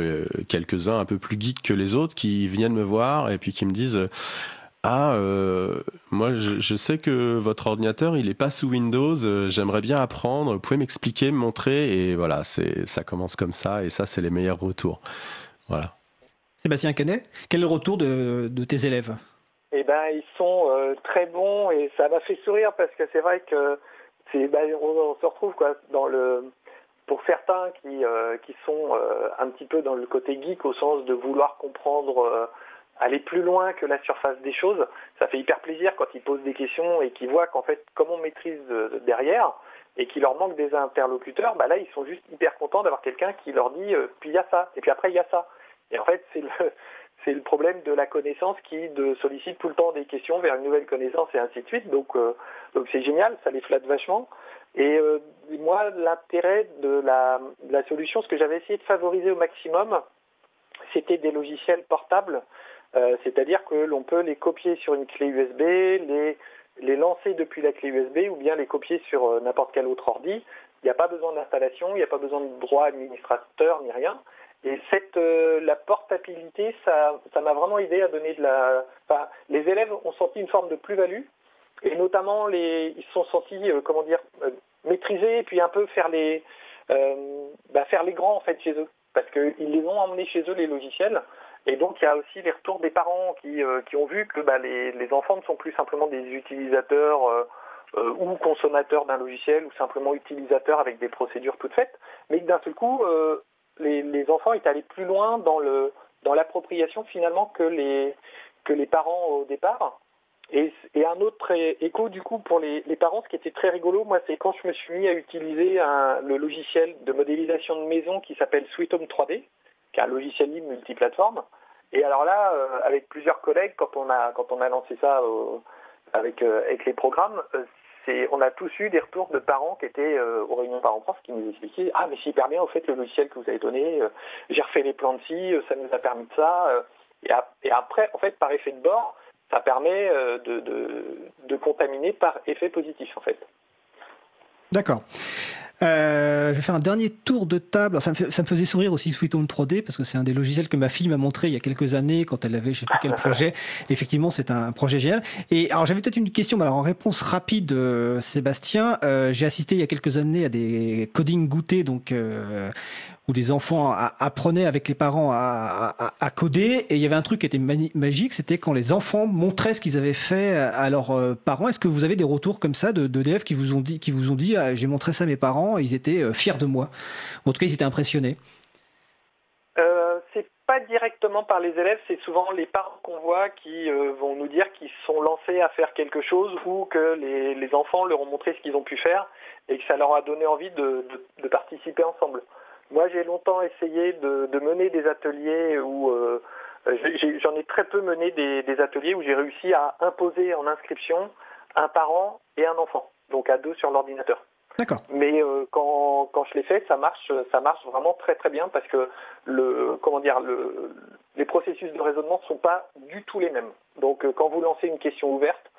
quelques-uns un peu plus geeks que les autres, qui viennent me voir et puis qui me disent ah, moi je, sais que votre ordinateur il est pas sous Windows, j'aimerais bien apprendre, vous pouvez m'expliquer, me montrer, et voilà, c'est ça commence comme ça, et ça c'est les meilleurs retours. Voilà. Sébastien Canet, quel est le retour de, tes élèves? Eh ben, ils sont euh, très bons et ça m'a fait sourire parce que c'est vrai que ben, on, se retrouve quoi dans le pour certains qui, euh, qui sont euh, un petit peu dans le côté geek au sens de vouloir comprendre, aller plus loin que la surface des choses, ça fait hyper plaisir quand ils posent des questions et qu'ils voient qu'en fait, comme on maîtrise derrière et qu'il leur manque des interlocuteurs, bah là, ils sont juste hyper contents d'avoir quelqu'un qui leur dit, puis il y a ça, et puis après, il y a ça. Et en fait, c'est le, problème de la connaissance qui sollicite tout le temps des questions vers une nouvelle connaissance et ainsi de suite. Donc, euh, c'est génial, ça les flatte vachement. Et euh, moi, l'intérêt de la, solution, ce que j'avais essayé de favoriser au maximum, c'était des logiciels portables, euh, c'est-à-dire que l'on peut les copier sur une clé USB, les lancer depuis la clé USB ou bien les copier sur n'importe quel autre ordi. Il n'y a pas besoin d'installation, il n'y a pas besoin de droit administrateur ni rien. Et cette, euh, la portabilité, ça, ça m'a vraiment aidé à donner de la. Enfin, les élèves ont senti une forme de plus-value, et notamment les, ils se sont sentis, euh, comment dire, euh, maîtrisés, et puis un peu faire les, bah, faire les grands en fait chez eux, parce qu'ils les ont emmenés chez eux les logiciels. Et donc il y a aussi les retours des parents qui, qui ont vu que bah, les, les, enfants ne sont plus simplement des utilisateurs ou consommateurs d'un logiciel, ou simplement utilisateurs avec des procédures toutes faites, mais d'un seul coup les, enfants étaient allés plus loin dans l'appropriation finalement que les parents au départ. Et, un autre écho du coup pour les, parents, ce qui était très rigolo, moi, c'est quand je me suis mis à utiliser le logiciel de modélisation de maison qui s'appelle Sweet Home 3D, qui est un logiciel libre multiplateforme. Et alors là, euh, avec plusieurs collègues, quand on a lancé ça avec euh, avec les programmes, on a tous eu des retours de parents qui étaient euh, aux réunions parents-France qui nous expliquaient Ah, mais c'est hyper bien, au fait, le logiciel que vous avez donné, euh, j'ai refait les plans de ci, euh, ça nous a permis de ça. Et, après, en fait, par effet de bord, ça permet de, contaminer par effet positif, en fait. D'accord. Euh, je vais faire un dernier tour de table. ça, me ça, me faisait sourire aussi Sweet Home 3D parce que c'est un des logiciels que ma fille m'a montré il y a quelques années quand elle avait je sais plus quel projet. effectivement, c'est un projet génial. Et alors j'avais peut-être une question, mais alors en réponse rapide, euh, Sébastien, euh, j'ai assisté il y a quelques années à des coding goûtés, donc euh, où des enfants apprenaient avec les parents à, coder. Et il y avait un truc qui était magique, c'était quand les enfants montraient ce qu'ils avaient fait à leurs euh, parents. Est-ce que vous avez des retours comme ça de d'élèves qui vous ont dit, qui vous ont dit, ah, j'ai montré ça à mes parents, ils étaient euh, fiers de moi? En tout cas, ils étaient impressionnés. Euh, c'est pas directement par les élèves, c'est souvent les parents qu'on voit qui euh, vont nous dire qu'ils sont lancés à faire quelque chose ou que les, enfants leur ont montré ce qu'ils ont pu faire et que ça leur a donné envie de participer ensemble. Moi, j'ai longtemps essayé de, mener des ateliers où euh, j'en ai, très peu mené des, ateliers où j'ai réussi à imposer en inscription un parent et un enfant, donc à deux sur l'ordinateur. D'accord. Mais euh, quand, je l'ai fait, ça marche, ça marche vraiment très très bien parce que le, comment dire, les processus de raisonnement ne sont pas du tout les mêmes. Donc euh, quand vous lancez une question ouverte,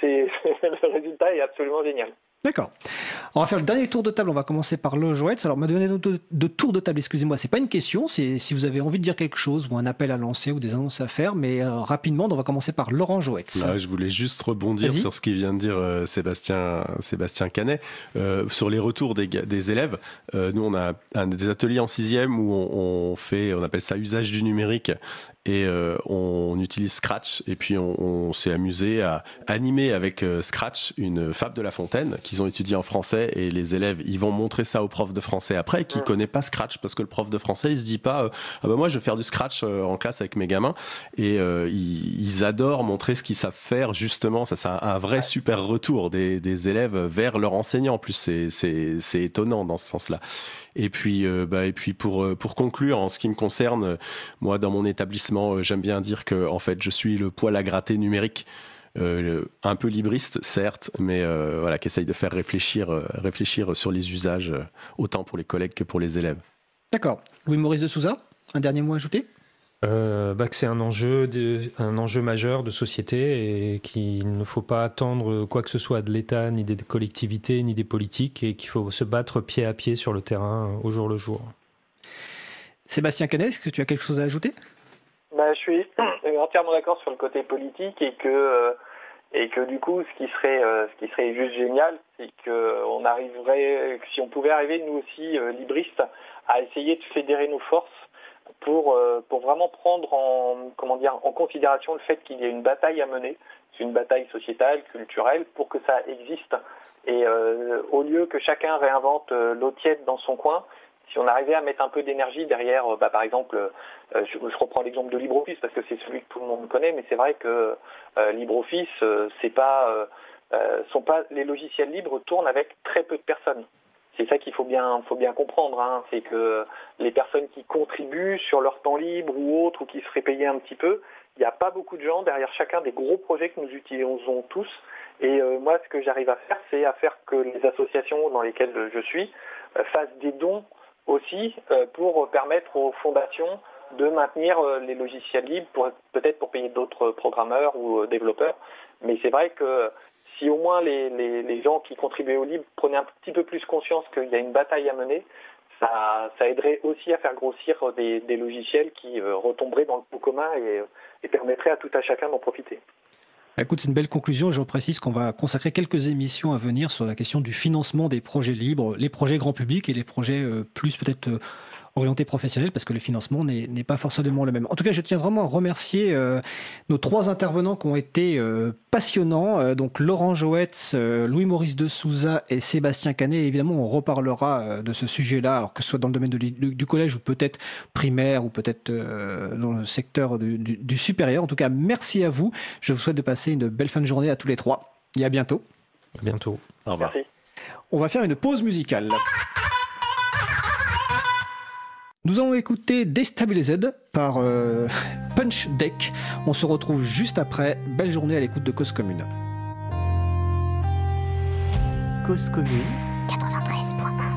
c'est, le résultat est absolument génial. D'accord. On va faire le dernier tour de table. On va commencer par le Jouette. Alors, m'a donné de, de, tour de table, excusez-moi. C'est pas une question. C'est si vous avez envie de dire quelque chose ou un appel à lancer ou des annonces à faire. Mais euh, rapidement, on va commencer par Laurent Jouette. je voulais juste rebondir sur ce qu'il vient de dire euh, Sébastien, Sébastien Canet. Euh, sur les retours des, des élèves, nous, on a un, des ateliers en sixième où on, on fait, on appelle ça usage du numérique et euh, on utilise Scratch et puis on, s'est amusé à animer avec euh, Scratch une fable de La Fontaine qu'ils ont étudiée en français et les élèves, ils vont montrer ça au prof de français après, qui connaît pas Scratch parce que le prof de français, il se dit pas, ah bah moi je vais faire du Scratch en classe avec mes gamins et ils, adorent montrer ce qu'ils savent faire justement. Ça, c'est un, vrai super retour des, des élèves vers leur enseignant. En plus, c'est étonnant dans ce sens-là. Et puis, euh, bah, euh, pour conclure, en ce qui me concerne, euh, moi, dans mon établissement, j'aime bien dire que en fait, je suis le poil à gratter numérique. un peu libriste, certes, mais voilà, qui essaye de faire réfléchir, réfléchir sur les usages, autant pour les collègues que pour les élèves. D'accord. Louis-Maurice de Souza, un dernier mot à ajouter? Euh, bah, que c'est un enjeu, un enjeu majeur de société et qu'il ne faut pas attendre quoi que ce soit de l'État, ni des collectivités, ni des politiques, et qu'il faut se battre pied à pied sur le terrain au jour le jour. Sébastien Canet, est-ce que tu as quelque chose à ajouter? Bah, Je suis entièrement d'accord sur le côté politique et que, euh, et que du coup, ce qui serait, euh, ce qui serait juste génial, c'est qu'on arriverait, si on pouvait arriver, nous aussi, libristes, à essayer de fédérer nos forces pour, euh, pour vraiment prendre en, considération le fait qu'il y a une bataille à mener, c'est une bataille sociétale, culturelle, pour que ça existe. Et euh, au lieu que chacun réinvente euh, l'eau tiède dans son coin, si on arrivait à mettre un peu d'énergie derrière, bah, par exemple, je, reprends l'exemple de LibreOffice parce que c'est celui que tout le monde connaît, mais c'est vrai que LibreOffice, sont pas les logiciels libres tournent avec très peu de personnes c'est ça qu'il faut bien, comprendre. Hein. C'est que les personnes qui contribuent sur leur temps libre ou autre, ou qui seraient payées un petit peu, il n'y a pas beaucoup de gens derrière chacun des gros projets que nous utilisons tous. Et euh, moi, ce que j'arrive à faire, c'est à faire que les associations dans lesquelles je suis euh, fassent des dons aussi euh, pour permettre aux fondations de maintenir les logiciels libres, peut-être pour payer d'autres programmeurs ou développeurs. Mais c'est vrai que si au moins les, gens qui contribuaient au libre prenaient un petit peu plus conscience qu'il y a une bataille à mener, ça, aiderait aussi à faire grossir des, logiciels qui euh, retomberaient dans le pot commun et, et permettraient à tout à chacun d'en profiter. Écoute, c'est une belle conclusion. Je précise qu'on va consacrer quelques émissions à venir sur la question du financement des projets libres, les projets grand public et les projets euh, plus peut-être euh, orienté professionnel parce que le financement n'est pas forcément le même. En tout cas, je tiens vraiment à remercier euh, nos trois intervenants qui ont été euh, passionnants. Euh, donc Laurent Joetz, Louis-Maurice de Souza et Sébastien Canet. Évidemment, on reparlera de ce sujet-là, alors que ce soit dans le domaine du collège ou peut-être primaire ou peut-être dans le secteur du, du supérieur. En tout cas, merci à vous. Je vous souhaite de passer une belle fin de journée à tous les trois. Et à bientôt. À bientôt. Au revoir. Merci. On va faire une pause musicale. Nous allons écouter Destabilized par euh, Punch Deck. On se retrouve juste après. Belle journée à l'écoute de Cause Commune. Cause Commune 93.1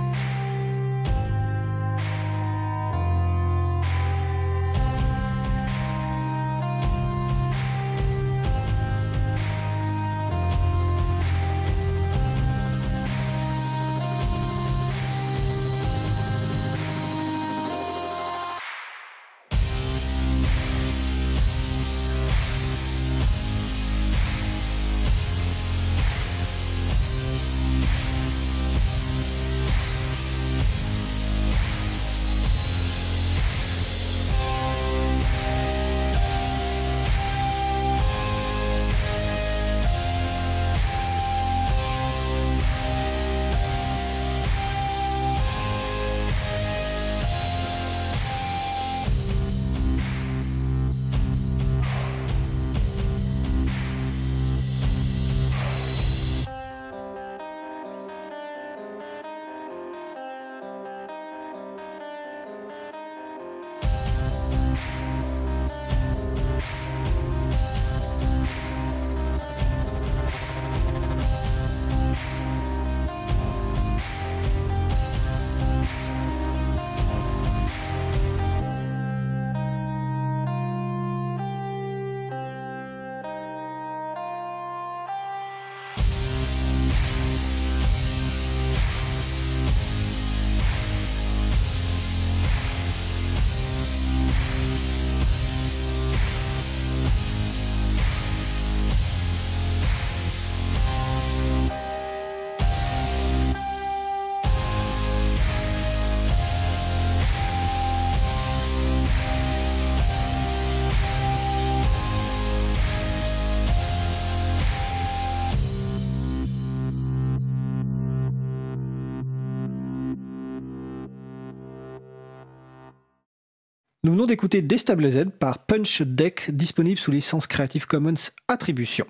venons d'écouter Destabilized par Punch Deck, disponible sous licence Creative Commons Attribution.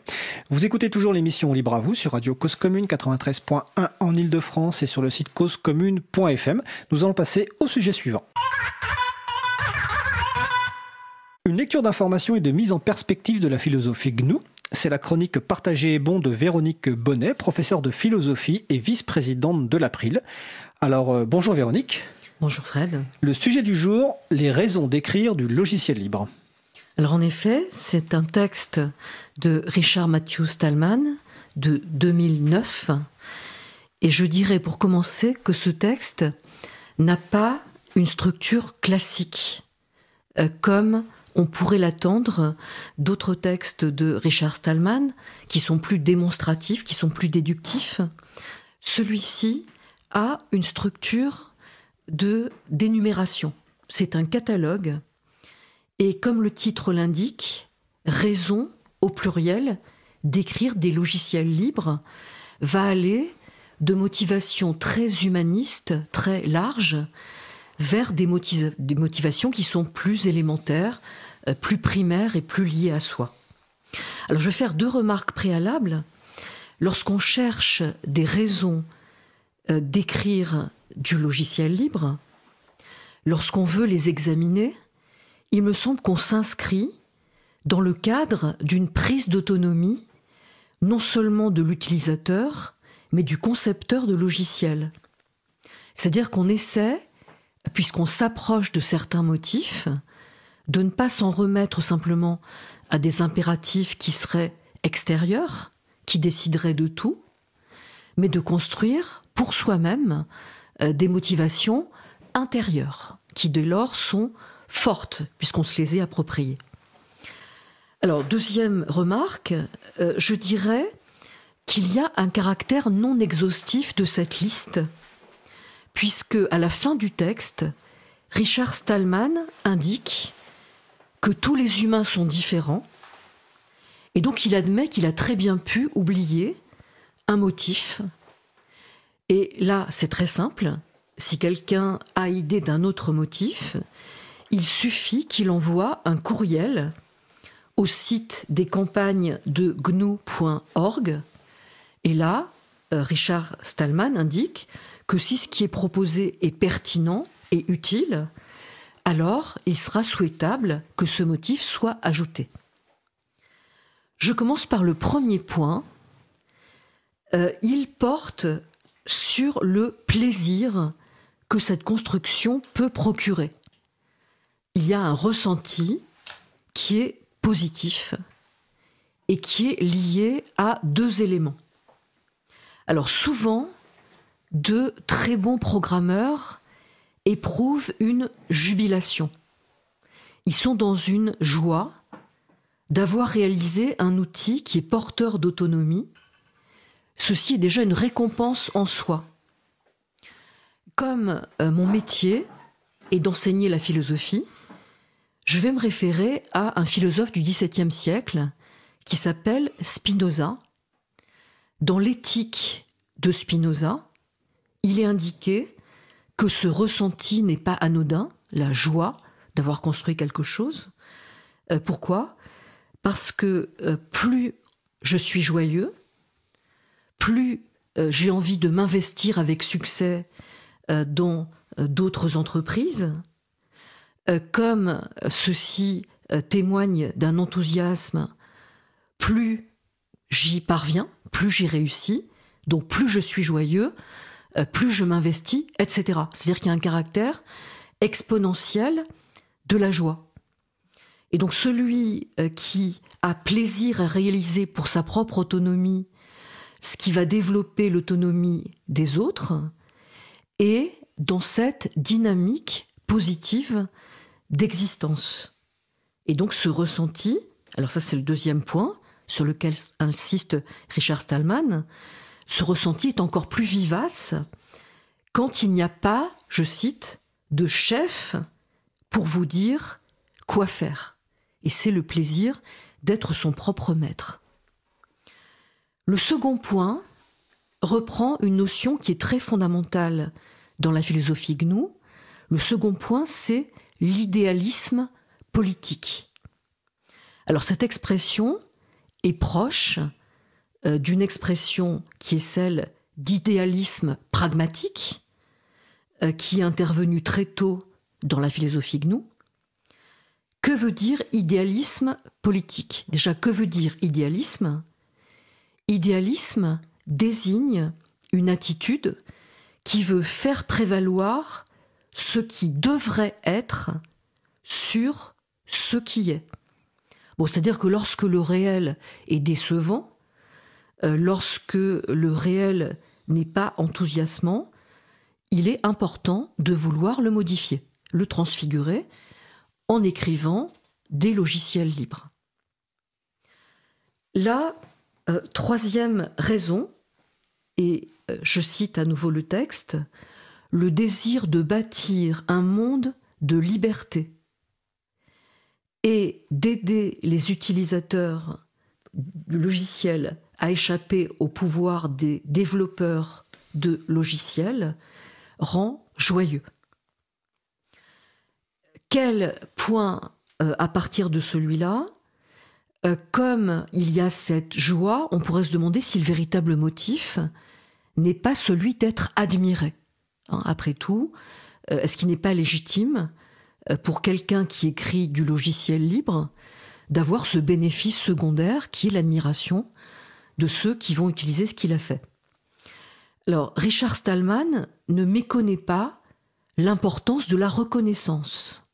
Vous écoutez toujours l'émission Libre à vous sur Radio Cause Commune 93.1 en Ile-de-France et sur le site causecommune.fm. Nous allons passer au sujet suivant. Une lecture d'information et de mise en perspective de la philosophie GNU. C'est la chronique Partagée et bon de Véronique Bonnet, professeure de philosophie et vice-présidente de l'April. Alors, euh, bonjour Véronique. Bonjour Fred. Le sujet du jour, les raisons d'écrire du logiciel libre. Alors en effet, c'est un texte de Richard Matthew Stallman de 2009. Et je dirais pour commencer que ce texte n'a pas une structure classique, euh, comme on pourrait l'attendre d'autres textes de Richard Stallman, qui sont plus démonstratifs, qui sont plus déductifs. Celui-ci a une structure de d'énumération. C'est un catalogue et comme le titre l'indique, raison au pluriel d'écrire des logiciels libres va aller de motivations très humanistes, très larges, vers des, motivations qui sont plus élémentaires, euh, plus primaires et plus liées à soi. Alors je vais faire deux remarques préalables. Lorsqu'on cherche des raisons euh, d'écrire du logiciel libre, lorsqu'on veut les examiner, il me semble qu'on s'inscrit dans le cadre d'une prise d'autonomie non seulement de l'utilisateur, mais du concepteur de logiciel. C'est-à-dire qu'on essaie, puisqu'on s'approche de certains motifs, de ne pas s'en remettre simplement à des impératifs qui seraient extérieurs, qui décideraient de tout, mais de construire pour soi-même des motivations intérieures, qui dès lors sont fortes, puisqu'on se les est appropriées. Alors, deuxième remarque, euh, je dirais qu'il y a un caractère non exhaustif de cette liste, puisque à la fin du texte, Richard Stallman indique que tous les humains sont différents, et donc il admet qu'il a très bien pu oublier un motif et là, c'est très simple. Si quelqu'un a idée d'un autre motif, il suffit qu'il envoie un courriel au site des campagnes de gnu.org. Et là, euh, Richard Stallman indique que si ce qui est proposé est pertinent et utile, alors il sera souhaitable que ce motif soit ajouté. Je commence par le premier point. Euh, il porte sur le plaisir que cette construction peut procurer. Il y a un ressenti qui est positif et qui est lié à deux éléments. Alors souvent, de très bons programmeurs éprouvent une jubilation. Ils sont dans une joie d'avoir réalisé un outil qui est porteur d'autonomie ceci est déjà une récompense en soi. Comme euh, mon métier est d'enseigner la philosophie, je vais me référer à un philosophe du XVIIe siècle qui s'appelle Spinoza. Dans l'éthique de Spinoza, il est indiqué que ce ressenti n'est pas anodin, la joie d'avoir construit quelque chose. Euh, pourquoi? Parce que euh, plus je suis joyeux, plus euh, j'ai envie de m'investir avec succès euh, dans euh, d'autres entreprises, comme ceci témoigne d'un enthousiasme, plus j'y parviens, plus j'y réussis, donc plus je suis joyeux, plus je m'investis, etc. C'est-à-dire qu'il y a un caractère exponentiel de la joie. Et donc celui qui a plaisir à réaliser pour sa propre autonomie ce qui va développer l'autonomie des autres et dans cette dynamique positive d'existence. Et donc ce ressenti, alors ça c'est le deuxième point sur lequel insiste Richard Stallman, ce ressenti est encore plus vivace quand il n'y a pas, je cite, de chef pour vous dire quoi faire. Et c'est le plaisir d'être son propre maître. Le second point reprend une notion qui est très fondamentale dans la philosophie GNU. Le second point, c'est l'idéalisme politique. Alors cette expression est proche euh, d'une expression qui est celle d'idéalisme pragmatique, euh, qui est intervenue très tôt dans la philosophie GNU. Que veut dire idéalisme politique? Déjà, que veut dire idéalisme? Idéalisme désigne une attitude qui veut faire prévaloir ce qui devrait être sur ce qui est. Bon, c'est-à-dire que lorsque le réel est décevant, euh, lorsque le réel n'est pas enthousiasmant, il est important de vouloir le modifier, le transfigurer, en écrivant des logiciels libres. La euh, troisième raison, et euh, je cite à nouveau le texte, le désir de bâtir un monde de liberté et d'aider les utilisateurs du logiciel à échapper au pouvoir des développeurs de logiciels rend joyeux. Quel point euh, à partir de celui-là? Euh, Comme il y a cette joie, on pourrait se demander si le véritable motif n'est pas celui d'être admiré. Hein, après tout, euh, est-ce qu'il n'est pas légitime pour quelqu'un qui écrit du logiciel libre d'avoir ce bénéfice secondaire qui est l'admiration de ceux qui vont utiliser ce qu'il a fait? Alors, Richard Stallman ne méconnaît pas l'importance de la reconnaissance.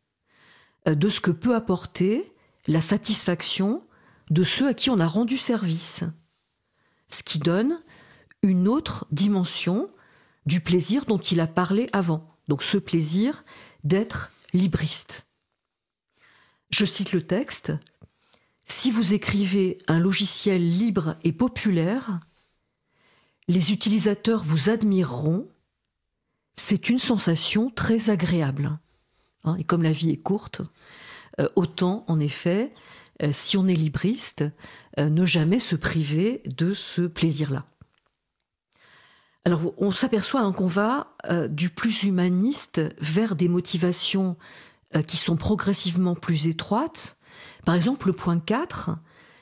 Euh, de ce que peut apporter la satisfaction de ceux à qui on a rendu service. Ce qui donne une autre dimension du plaisir dont il a parlé avant. Donc ce plaisir d'être libriste. Je cite le texte. Si vous écrivez un logiciel libre et populaire, les utilisateurs vous admireront. C'est une sensation très agréable. Hein, et comme la vie est courte, euh, autant en effet, euh, si on est libriste, euh, ne jamais se priver de ce plaisir-là. Alors on s'aperçoit hein, qu'on va du plus humaniste vers des motivations qui sont progressivement plus étroites. Par exemple, le point 4,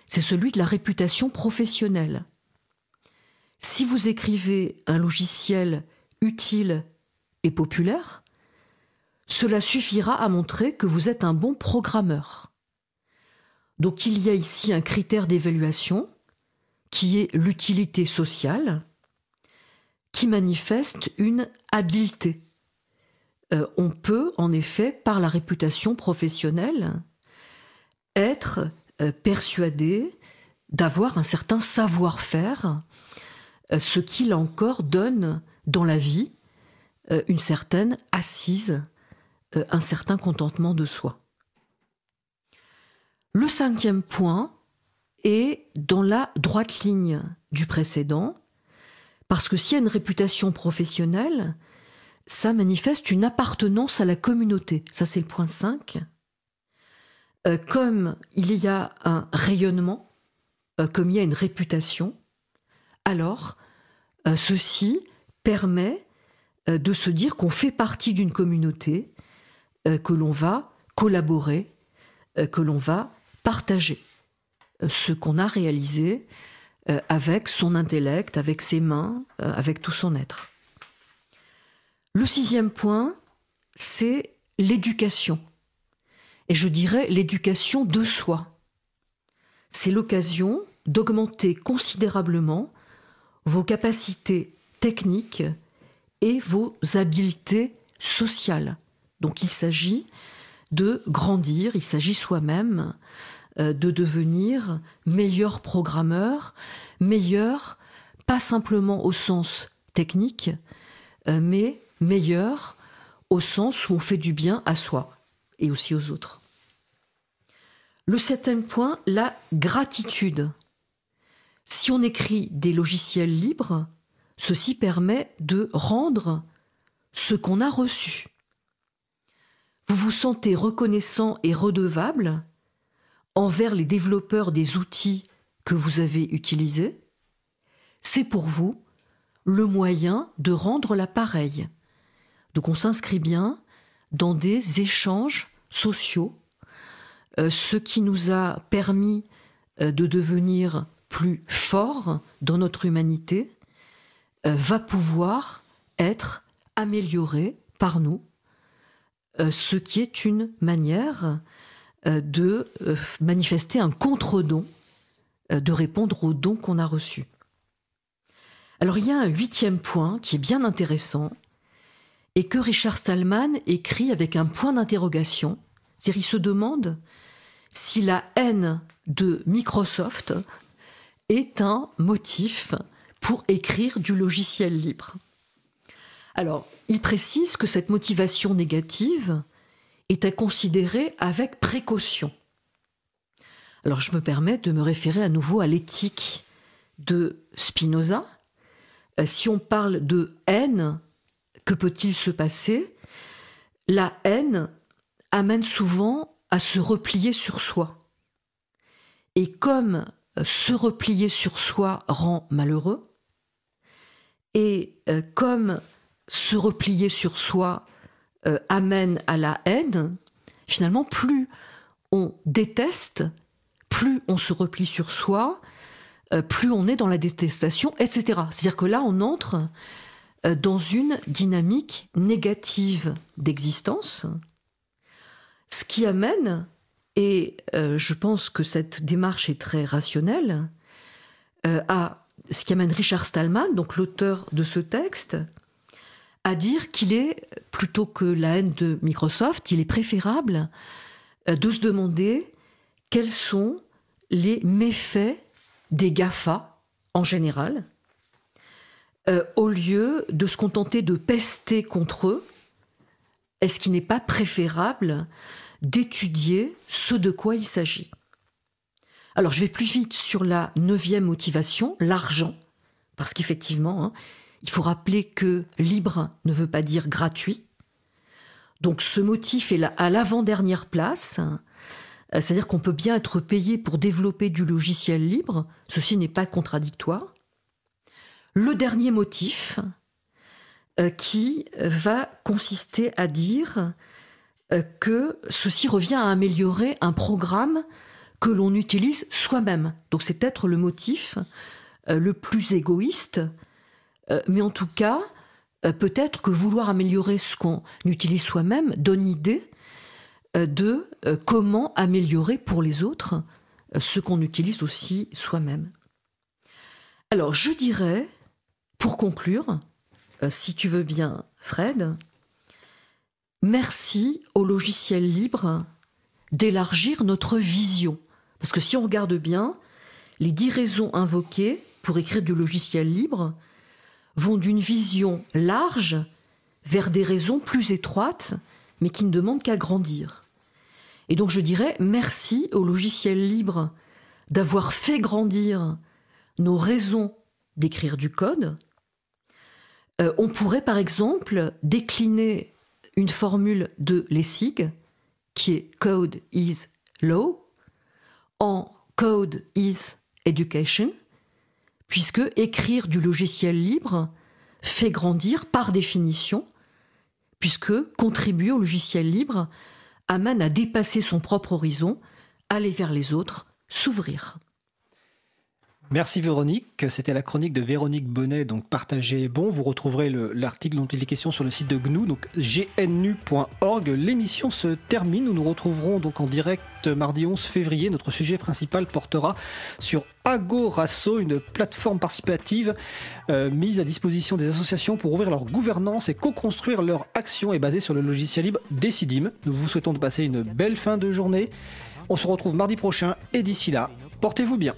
c'est celui de la réputation professionnelle. Si vous écrivez un logiciel utile et populaire, cela suffira à montrer que vous êtes un bon programmeur. Donc il y a ici un critère d'évaluation qui est l'utilité sociale, qui manifeste une habileté. Euh, on peut en effet, par la réputation professionnelle, être euh, persuadé d'avoir un certain savoir-faire, euh, ce qui là encore donne dans la vie une certaine assise un certain contentement de soi. Le cinquième point est dans la droite ligne du précédent, parce que s'il y a une réputation professionnelle, ça manifeste une appartenance à la communauté. Ça, c'est le point 5. Euh, comme il y a un rayonnement, euh, comme il y a une réputation, alors ceci permet de se dire qu'on fait partie d'une communauté euh, que l'on va collaborer, euh, que l'on va partager euh, ce qu'on a réalisé avec son intellect, avec ses mains, avec tout son être. Le sixième point, c'est l'éducation. Et je dirais l'éducation de soi. C'est l'occasion d'augmenter considérablement vos capacités techniques et vos habiletés sociales. Donc il s'agit de grandir, il s'agit soi-même euh, de devenir meilleur programmeur, meilleur pas simplement au sens technique, euh, mais meilleur au sens où on fait du bien à soi et aussi aux autres. Le septième point, la gratitude. Si on écrit des logiciels libres, ceci permet de rendre ce qu'on a reçu. Vous vous sentez reconnaissant et redevable envers les développeurs des outils que vous avez utilisés. C'est pour vous le moyen de rendre l'appareil. Donc on s'inscrit bien dans des échanges sociaux, euh, ce qui nous a permis euh, de devenir plus forts dans notre humanité, va pouvoir être amélioré par nous, ce qui est une manière de manifester un contre-don, de répondre aux dons qu'on a reçus. Alors il y a un huitième point qui est bien intéressant et que Richard Stallman écrit avec un point d'interrogation. C'est-à-dire il se demande si la haine de Microsoft est un motif pour écrire du logiciel libre. Alors, il précise que cette motivation négative est à considérer avec précaution. Alors, je me permets de me référer à nouveau à l'éthique de Spinoza, euh, si on parle de haine, que peut-il se passer? La haine amène souvent à se replier sur soi. Et comme euh, se replier sur soi rend malheureux, et euh, comme se replier sur soi amène à la haine, finalement, plus on déteste, plus on se replie sur soi, euh, plus on est dans la détestation, etc. C'est-à-dire que là, on entre euh, dans une dynamique négative d'existence, ce qui amène, et euh, je pense que cette démarche est très rationnelle, à ce qui amène Richard Stallman, donc l'auteur de ce texte, à dire qu'il est, plutôt que la haine de Microsoft, il est préférable de se demander quels sont les méfaits des GAFA en général, euh, au lieu de se contenter de pester contre eux, est-ce qu'il n'est pas préférable d'étudier ce de quoi il s'agit? Alors je vais plus vite sur la neuvième motivation, l'argent, parce qu'effectivement, hein, il faut rappeler que libre ne veut pas dire gratuit. Donc ce motif est à l'avant-dernière place. Euh, c'est-à-dire qu'on peut bien être payé pour développer du logiciel libre, ceci n'est pas contradictoire. Le dernier motif, euh, qui va consister à dire euh, que ceci revient à améliorer un programme que l'on utilise soi-même. Donc c'est peut-être le motif le plus égoïste, mais en tout cas, peut-être que vouloir améliorer ce qu'on utilise soi-même donne idée euh, de euh, comment améliorer pour les autres euh, ce qu'on utilise aussi soi-même. Alors je dirais, pour conclure, si tu veux bien Fred, merci au logiciel libre d'élargir notre vision. Parce que si on regarde bien, les dix raisons invoquées pour écrire du logiciel libre vont d'une vision large vers des raisons plus étroites, mais qui ne demandent qu'à grandir. Et donc je dirais merci au logiciel libre d'avoir fait grandir nos raisons d'écrire du code. Euh, on pourrait par exemple décliner une formule de Lessig qui est Code is Law en Code is Education, puisque écrire du logiciel libre fait grandir par définition, puisque contribuer au logiciel libre amène à dépasser son propre horizon, aller vers les autres, s'ouvrir. Merci Véronique. C'était la chronique de Véronique Bonnet, donc partagez bon. Vous retrouverez l'article dont il est question sur le site de GNU, donc gnu.org. L'émission se termine. Nous nous retrouverons donc en direct mardi 11 février. Notre sujet principal portera sur Agorasso, une plateforme participative euh, mise à disposition des associations pour ouvrir leur gouvernance et co-construire leur action et basée sur le logiciel libre Decidim. Nous vous souhaitons de passer une belle fin de journée. On se retrouve mardi prochain et d'ici là, portez-vous bien.